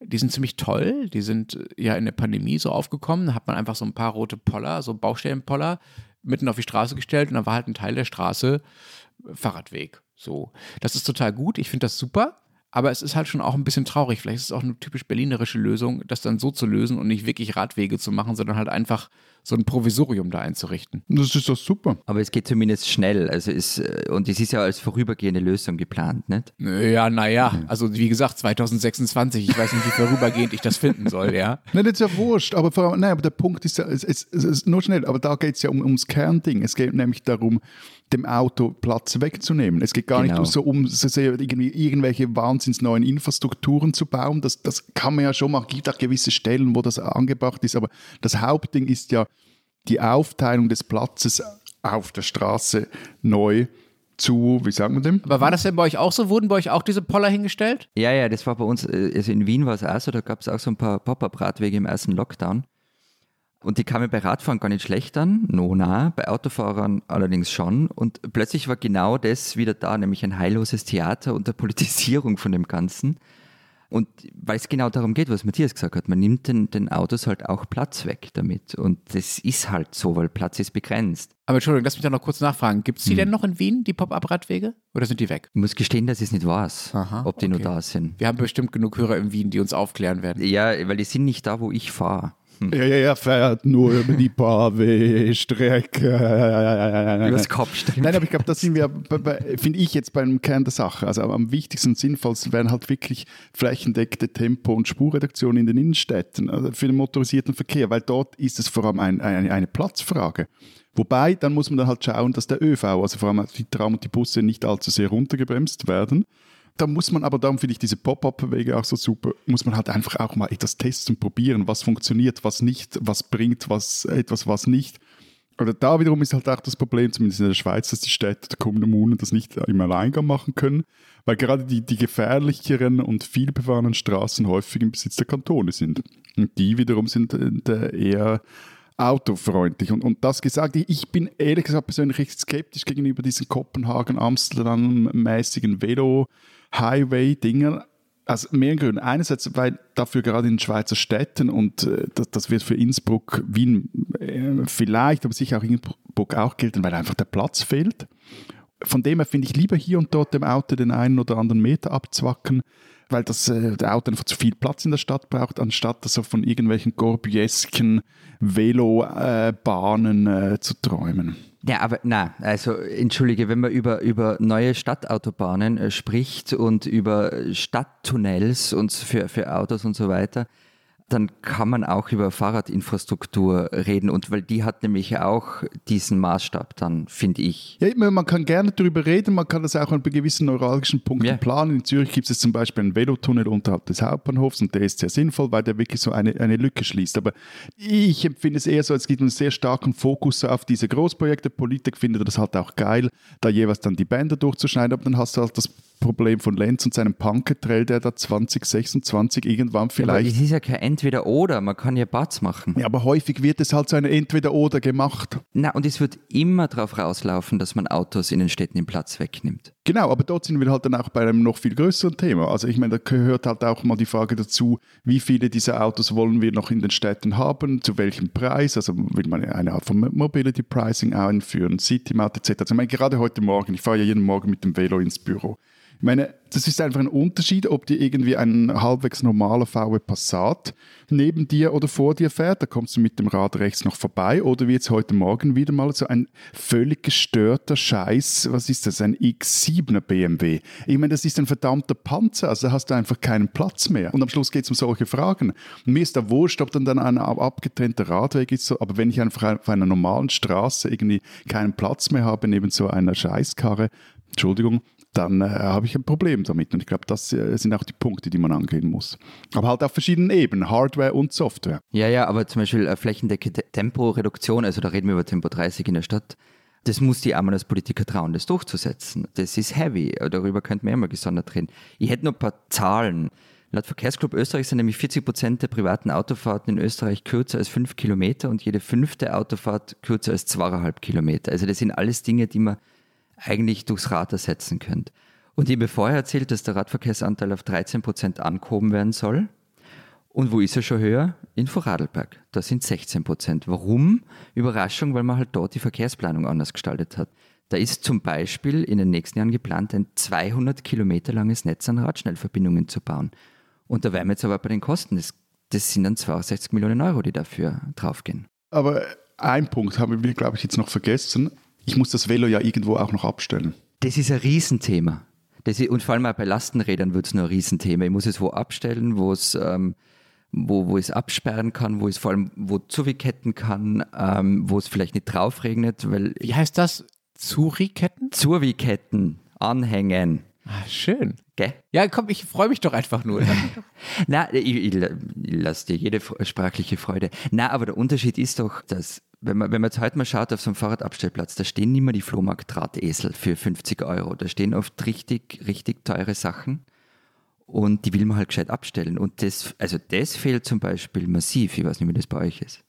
Die sind ziemlich toll. Die sind ja in der Pandemie so aufgekommen. Da hat man einfach so ein paar rote Poller, so Baustellenpoller mitten auf die Straße gestellt und dann war halt ein Teil der Straße Fahrradweg. So. Das ist total gut. Ich finde das super. Aber es ist halt schon auch ein bisschen traurig. Vielleicht ist es auch eine typisch berlinerische Lösung, das dann so zu lösen und nicht wirklich Radwege zu machen, sondern halt einfach so ein Provisorium da einzurichten. Das ist doch super. Aber es geht zumindest schnell. Also ist, äh, und es ist ja als vorübergehende Lösung geplant, nicht? Ja, naja. Also wie gesagt, 2026. Ich weiß nicht, wie vorübergehend ich das finden soll, ja. Nein, das ist ja wurscht. Aber, vor allem, nein, aber der Punkt ist ja, es, es, es ist nur schnell, aber da geht es ja um, ums Kernding. Es geht nämlich darum, dem Auto Platz wegzunehmen. Es geht gar genau. nicht so um so irgendwie irgendwelche wahnsinns neuen Infrastrukturen zu bauen. Das, das kann man ja schon machen. Es gibt auch gewisse Stellen, wo das angebracht ist. Aber das Hauptding ist ja, die Aufteilung des Platzes auf der Straße neu zu, wie sagen wir dem? Aber war das denn bei euch auch so? Wurden bei euch auch diese Poller hingestellt? Ja, ja, das war bei uns, äh, also in Wien war es auch so, da gab es auch so ein paar Pop-Up-Radwege im ersten Lockdown. Und die kamen bei Radfahrern gar nicht schlecht an, no na, bei Autofahrern allerdings schon. Und plötzlich war genau das wieder da, nämlich ein heilloses Theater und der Politisierung von dem Ganzen. Und weil es genau darum geht, was Matthias gesagt hat, man nimmt den, den Autos halt auch Platz weg damit. Und das ist halt so, weil Platz ist begrenzt. Aber Entschuldigung, lass mich da noch kurz nachfragen. Gibt es die hm. denn noch in Wien, die Pop-Up-Radwege? Oder sind die weg? Ich muss gestehen, dass ich es nicht weiß, Aha, ob die okay. nur da sind. Wir haben bestimmt genug Hörer in Wien, die uns aufklären werden. Ja, weil die sind nicht da, wo ich fahre. Ja, ja, er fährt nur über die Pavé-Strecke. Über das Kopfstück. Nein, aber ich glaube, da sind wir, finde ich jetzt beim Kern der Sache. Also am wichtigsten und sinnvollsten wären halt wirklich flächendeckte Tempo- und Spurreduktion in den Innenstädten also für den motorisierten Verkehr, weil dort ist es vor allem ein, ein, eine Platzfrage. Wobei, dann muss man dann halt schauen, dass der ÖV, also vor allem die Tram und die Busse, nicht allzu sehr runtergebremst werden. Da muss man aber, darum finde ich diese Pop-Up-Wege auch so super, muss man halt einfach auch mal etwas testen, probieren, was funktioniert, was nicht, was bringt, was etwas, was nicht. Oder da wiederum ist halt auch das Problem, zumindest in der Schweiz, dass die Städte der Kommunen das nicht im Alleingang machen können, weil gerade die, die gefährlicheren und vielbefahrenen Straßen häufig im Besitz der Kantone sind. Und die wiederum sind äh, eher autofreundlich. Und, und das gesagt, ich bin ehrlich gesagt persönlich recht skeptisch gegenüber diesen Kopenhagen-Amsterdam-mäßigen Velo-Highway-Dingern. Aus mehreren Gründen. Einerseits, weil dafür gerade in den Schweizer Städten und äh, das, das, wird für Innsbruck, Wien äh, vielleicht, aber sicher auch Innsbruck auch gelten, weil einfach der Platz fehlt. Von dem her finde ich lieber hier und dort dem Auto den einen oder anderen Meter abzwacken, weil das äh, der Auto einfach zu viel Platz in der Stadt braucht, anstatt er von irgendwelchen gorbiesken Velobahnen äh, zu träumen. Ja, aber na, also entschuldige, wenn man über, über neue Stadtautobahnen äh, spricht und über Stadttunnels und für, für Autos und so weiter, dann kann man auch über Fahrradinfrastruktur reden und weil die hat nämlich auch diesen Maßstab dann, finde ich. Ja, man kann gerne darüber reden, man kann das auch an gewissen neuralgischen Punkten ja. planen. In Zürich gibt es zum Beispiel einen Velotunnel unterhalb des Hauptbahnhofs und der ist sehr sinnvoll, weil der wirklich so eine, eine Lücke schließt. Aber ich empfinde es eher so, es gibt einen sehr starken Fokus auf diese Großprojekte. Politik findet das halt auch geil, da jeweils dann die Bänder durchzuschneiden, aber dann hast du halt das Problem von Lenz und seinem Punketrail, der da 2026 irgendwann vielleicht. Ja, es ist ja kein Entweder-Oder, man kann ja Bats machen. Ja, aber häufig wird es halt so ein Entweder-Oder gemacht. Na, und es wird immer darauf rauslaufen, dass man Autos in den Städten den Platz wegnimmt. Genau, aber dort sind wir halt dann auch bei einem noch viel größeren Thema. Also ich meine, da gehört halt auch mal die Frage dazu, wie viele dieser Autos wollen wir noch in den Städten haben, zu welchem Preis, also will man eine Art von Mobility Pricing einführen, City Mart etc. Also ich meine, gerade heute Morgen, ich fahre ja jeden Morgen mit dem Velo ins Büro. Ich meine, das ist einfach ein Unterschied, ob dir irgendwie ein halbwegs normaler VW Passat neben dir oder vor dir fährt, da kommst du mit dem Rad rechts noch vorbei, oder wie jetzt heute Morgen wieder mal so ein völlig gestörter Scheiß, was ist das, ein X7er BMW. Ich meine, das ist ein verdammter Panzer, also da hast du einfach keinen Platz mehr. Und am Schluss geht es um solche Fragen. Und mir ist da wurscht, ob dann, dann ein abgetrennter Radweg ist, aber wenn ich einfach auf einer normalen Straße irgendwie keinen Platz mehr habe neben so einer Scheißkarre, Entschuldigung, dann äh, habe ich ein Problem damit. Und ich glaube, das äh, sind auch die Punkte, die man angehen muss. Aber halt auf verschiedenen Ebenen, Hardware und Software. Ja, ja, aber zum Beispiel äh, flächendeckende Temporeduktion, also da reden wir über Tempo 30 in der Stadt, das muss die einmal als Politiker trauen, das durchzusetzen. Das ist heavy, darüber könnten wir immer gesondert reden. Ich hätte noch ein paar Zahlen. Laut Verkehrsclub Österreich sind nämlich 40 Prozent der privaten Autofahrten in Österreich kürzer als fünf Kilometer und jede fünfte Autofahrt kürzer als zweieinhalb Kilometer. Also das sind alles Dinge, die man eigentlich durchs Rad ersetzen könnt. Und ich habe vorher erzählt, dass der Radverkehrsanteil auf 13 Prozent angehoben werden soll. Und wo ist er schon höher? In Vorarlberg. Da sind 16 Prozent. Warum? Überraschung, weil man halt dort die Verkehrsplanung anders gestaltet hat. Da ist zum Beispiel in den nächsten Jahren geplant, ein 200 Kilometer langes Netz an Radschnellverbindungen zu bauen. Und da wären wir jetzt aber bei den Kosten. Das, das sind dann 62 Millionen Euro, die dafür draufgehen. Aber ein Punkt haben wir, glaube ich, jetzt noch vergessen ich muss das Velo ja irgendwo auch noch abstellen. Das ist ein Riesenthema. Das ist, und vor allem auch bei Lastenrädern wird es nur ein Riesenthema. Ich muss es wo abstellen, wo es, ähm, wo, wo es absperren kann, wo es vor allem wo zuriketten kann, ähm, wo es vielleicht nicht drauf regnet. Weil Wie heißt das? Zuriketten? Zuriketten anhängen. Ah, schön. Gell? Ja, komm, ich freue mich doch einfach nur. Na, ich, ich, ich lasse dir jede sprachliche Freude. Na, aber der Unterschied ist doch, dass wenn man, wenn man jetzt heute mal schaut auf so einem Fahrradabstellplatz, da stehen nicht mehr die Flohmarkt-Drahtesel für 50 Euro. Da stehen oft richtig, richtig teure Sachen und die will man halt gescheit abstellen. Und das, also das fehlt zum Beispiel massiv. Ich weiß nicht, wie das bei euch ist.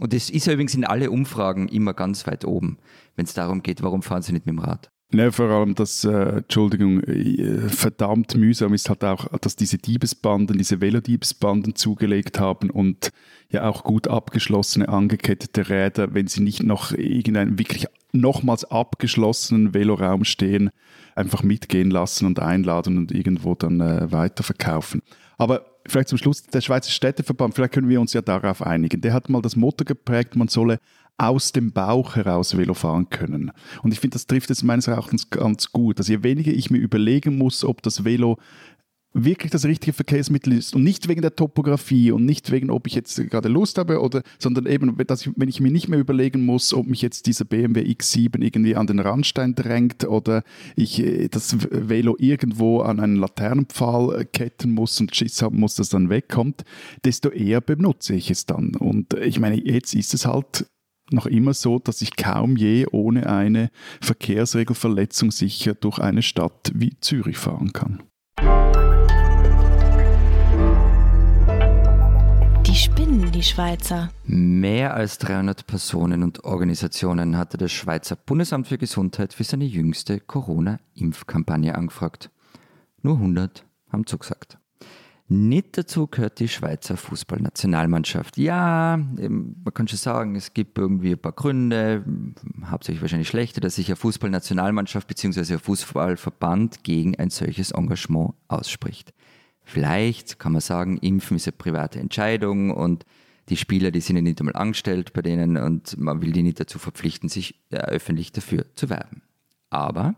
Und das ist ja übrigens in alle Umfragen immer ganz weit oben, wenn es darum geht, warum fahren sie nicht mit dem Rad. Ne, vor allem das, äh, Entschuldigung, äh, verdammt mühsam ist halt auch, dass diese Diebesbanden, diese Velodiebesbanden zugelegt haben und ja auch gut abgeschlossene, angekettete Räder, wenn sie nicht noch irgendeinen wirklich nochmals abgeschlossenen Veloraum stehen, einfach mitgehen lassen und einladen und irgendwo dann äh, weiterverkaufen. Aber vielleicht zum Schluss, der Schweizer Städteverband, vielleicht können wir uns ja darauf einigen. Der hat mal das Motto geprägt, man solle aus dem Bauch heraus Velo fahren können. Und ich finde, das trifft es meines Erachtens ganz gut. Also je weniger ich mir überlegen muss, ob das Velo wirklich das richtige Verkehrsmittel ist und nicht wegen der Topografie und nicht wegen, ob ich jetzt gerade Lust habe oder, sondern eben, dass ich, wenn ich mir nicht mehr überlegen muss, ob mich jetzt dieser BMW X7 irgendwie an den Randstein drängt oder ich äh, das Velo irgendwo an einen Laternenpfahl ketten muss und Schiss haben muss, dass dann wegkommt, desto eher benutze ich es dann. Und ich meine, jetzt ist es halt noch immer so, dass ich kaum je ohne eine Verkehrsregelverletzung sicher durch eine Stadt wie Zürich fahren kann. Die Schweizer. Mehr als 300 Personen und Organisationen hatte das Schweizer Bundesamt für Gesundheit für seine jüngste Corona-Impfkampagne angefragt. Nur 100 haben zugesagt. Nicht dazu gehört die Schweizer Fußballnationalmannschaft. Ja, man kann schon sagen, es gibt irgendwie ein paar Gründe, hauptsächlich wahrscheinlich schlechte, dass sich eine Fußballnationalmannschaft bzw. ein Fußballverband gegen ein solches Engagement ausspricht. Vielleicht kann man sagen, Impfen ist eine private Entscheidung und die Spieler, die sind ja nicht einmal angestellt bei denen und man will die nicht dazu verpflichten, sich öffentlich dafür zu werben. Aber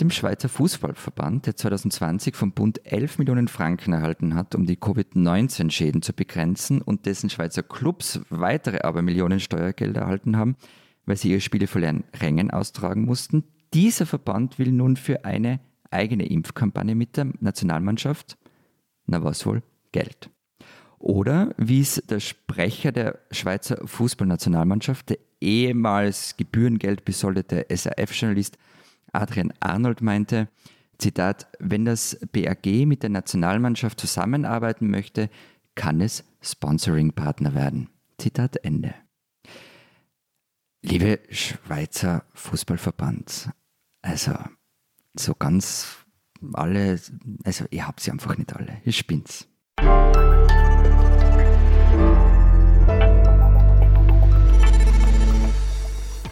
dem Schweizer Fußballverband, der 2020 vom Bund 11 Millionen Franken erhalten hat, um die Covid-19-Schäden zu begrenzen und dessen Schweizer Clubs weitere aber Millionen Steuergelder erhalten haben, weil sie ihre Spiele vor leeren Rängen austragen mussten. Dieser Verband will nun für eine eigene Impfkampagne mit der Nationalmannschaft na was wohl? Geld. Oder wie es der Sprecher der Schweizer Fußballnationalmannschaft, der ehemals gebührengeldbesoldete SAF-Journalist Adrian Arnold meinte, Zitat, wenn das BAG mit der Nationalmannschaft zusammenarbeiten möchte, kann es Sponsoring-Partner werden. Zitat Ende. Liebe Schweizer Fußballverband, also so ganz alle, also ihr habt sie einfach nicht alle. Ihr spinnt's.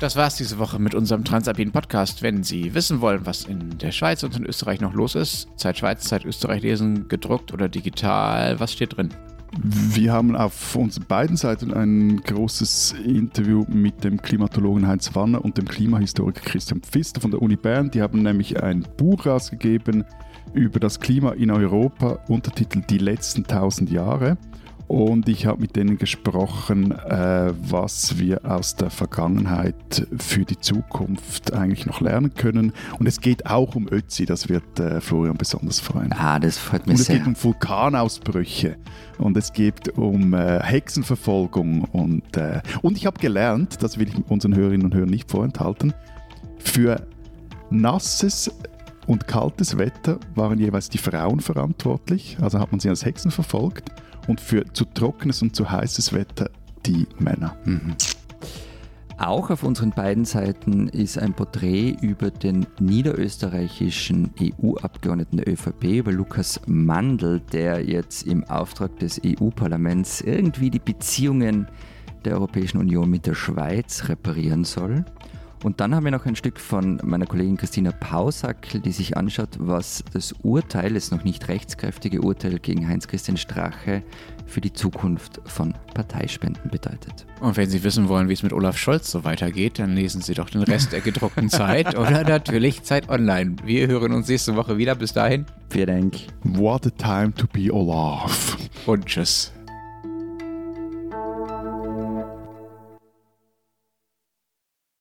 Das war's diese Woche mit unserem Transalpinen Podcast. Wenn Sie wissen wollen, was in der Schweiz und in Österreich noch los ist, Zeit Schweiz, Zeit Österreich lesen, gedruckt oder digital, was steht drin? Wir haben auf unseren beiden Seiten ein großes Interview mit dem Klimatologen Heinz Wanner und dem Klimahistoriker Christian Pfister von der Uni Bern. Die haben nämlich ein Buch rausgegeben über das Klima in Europa, Untertitel Die letzten tausend Jahre. Und ich habe mit denen gesprochen, äh, was wir aus der Vergangenheit für die Zukunft eigentlich noch lernen können. Und es geht auch um Ötzi, das wird äh, Florian besonders freuen. Ah, das freut mich sehr. Und es sehr. geht um Vulkanausbrüche und es geht um äh, Hexenverfolgung. Und, äh, und ich habe gelernt, das will ich unseren Hörerinnen und Hörern nicht vorenthalten, für nasses und kaltes Wetter waren jeweils die Frauen verantwortlich, also hat man sie als Hexen verfolgt und für zu trockenes und zu heißes Wetter die Männer. Mhm. Auch auf unseren beiden Seiten ist ein Porträt über den niederösterreichischen EU-Abgeordneten der ÖVP, über Lukas Mandl, der jetzt im Auftrag des EU-Parlaments irgendwie die Beziehungen der Europäischen Union mit der Schweiz reparieren soll. Und dann haben wir noch ein Stück von meiner Kollegin Christina Pausackl, die sich anschaut, was das Urteil, das noch nicht rechtskräftige Urteil gegen Heinz-Christian Strache für die Zukunft von Parteispenden bedeutet. Und wenn Sie wissen wollen, wie es mit Olaf Scholz so weitergeht, dann lesen Sie doch den Rest der gedruckten Zeit oder natürlich Zeit Online. Wir hören uns nächste Woche wieder. Bis dahin. Vielen Dank. What a time to be Olaf. Und tschüss.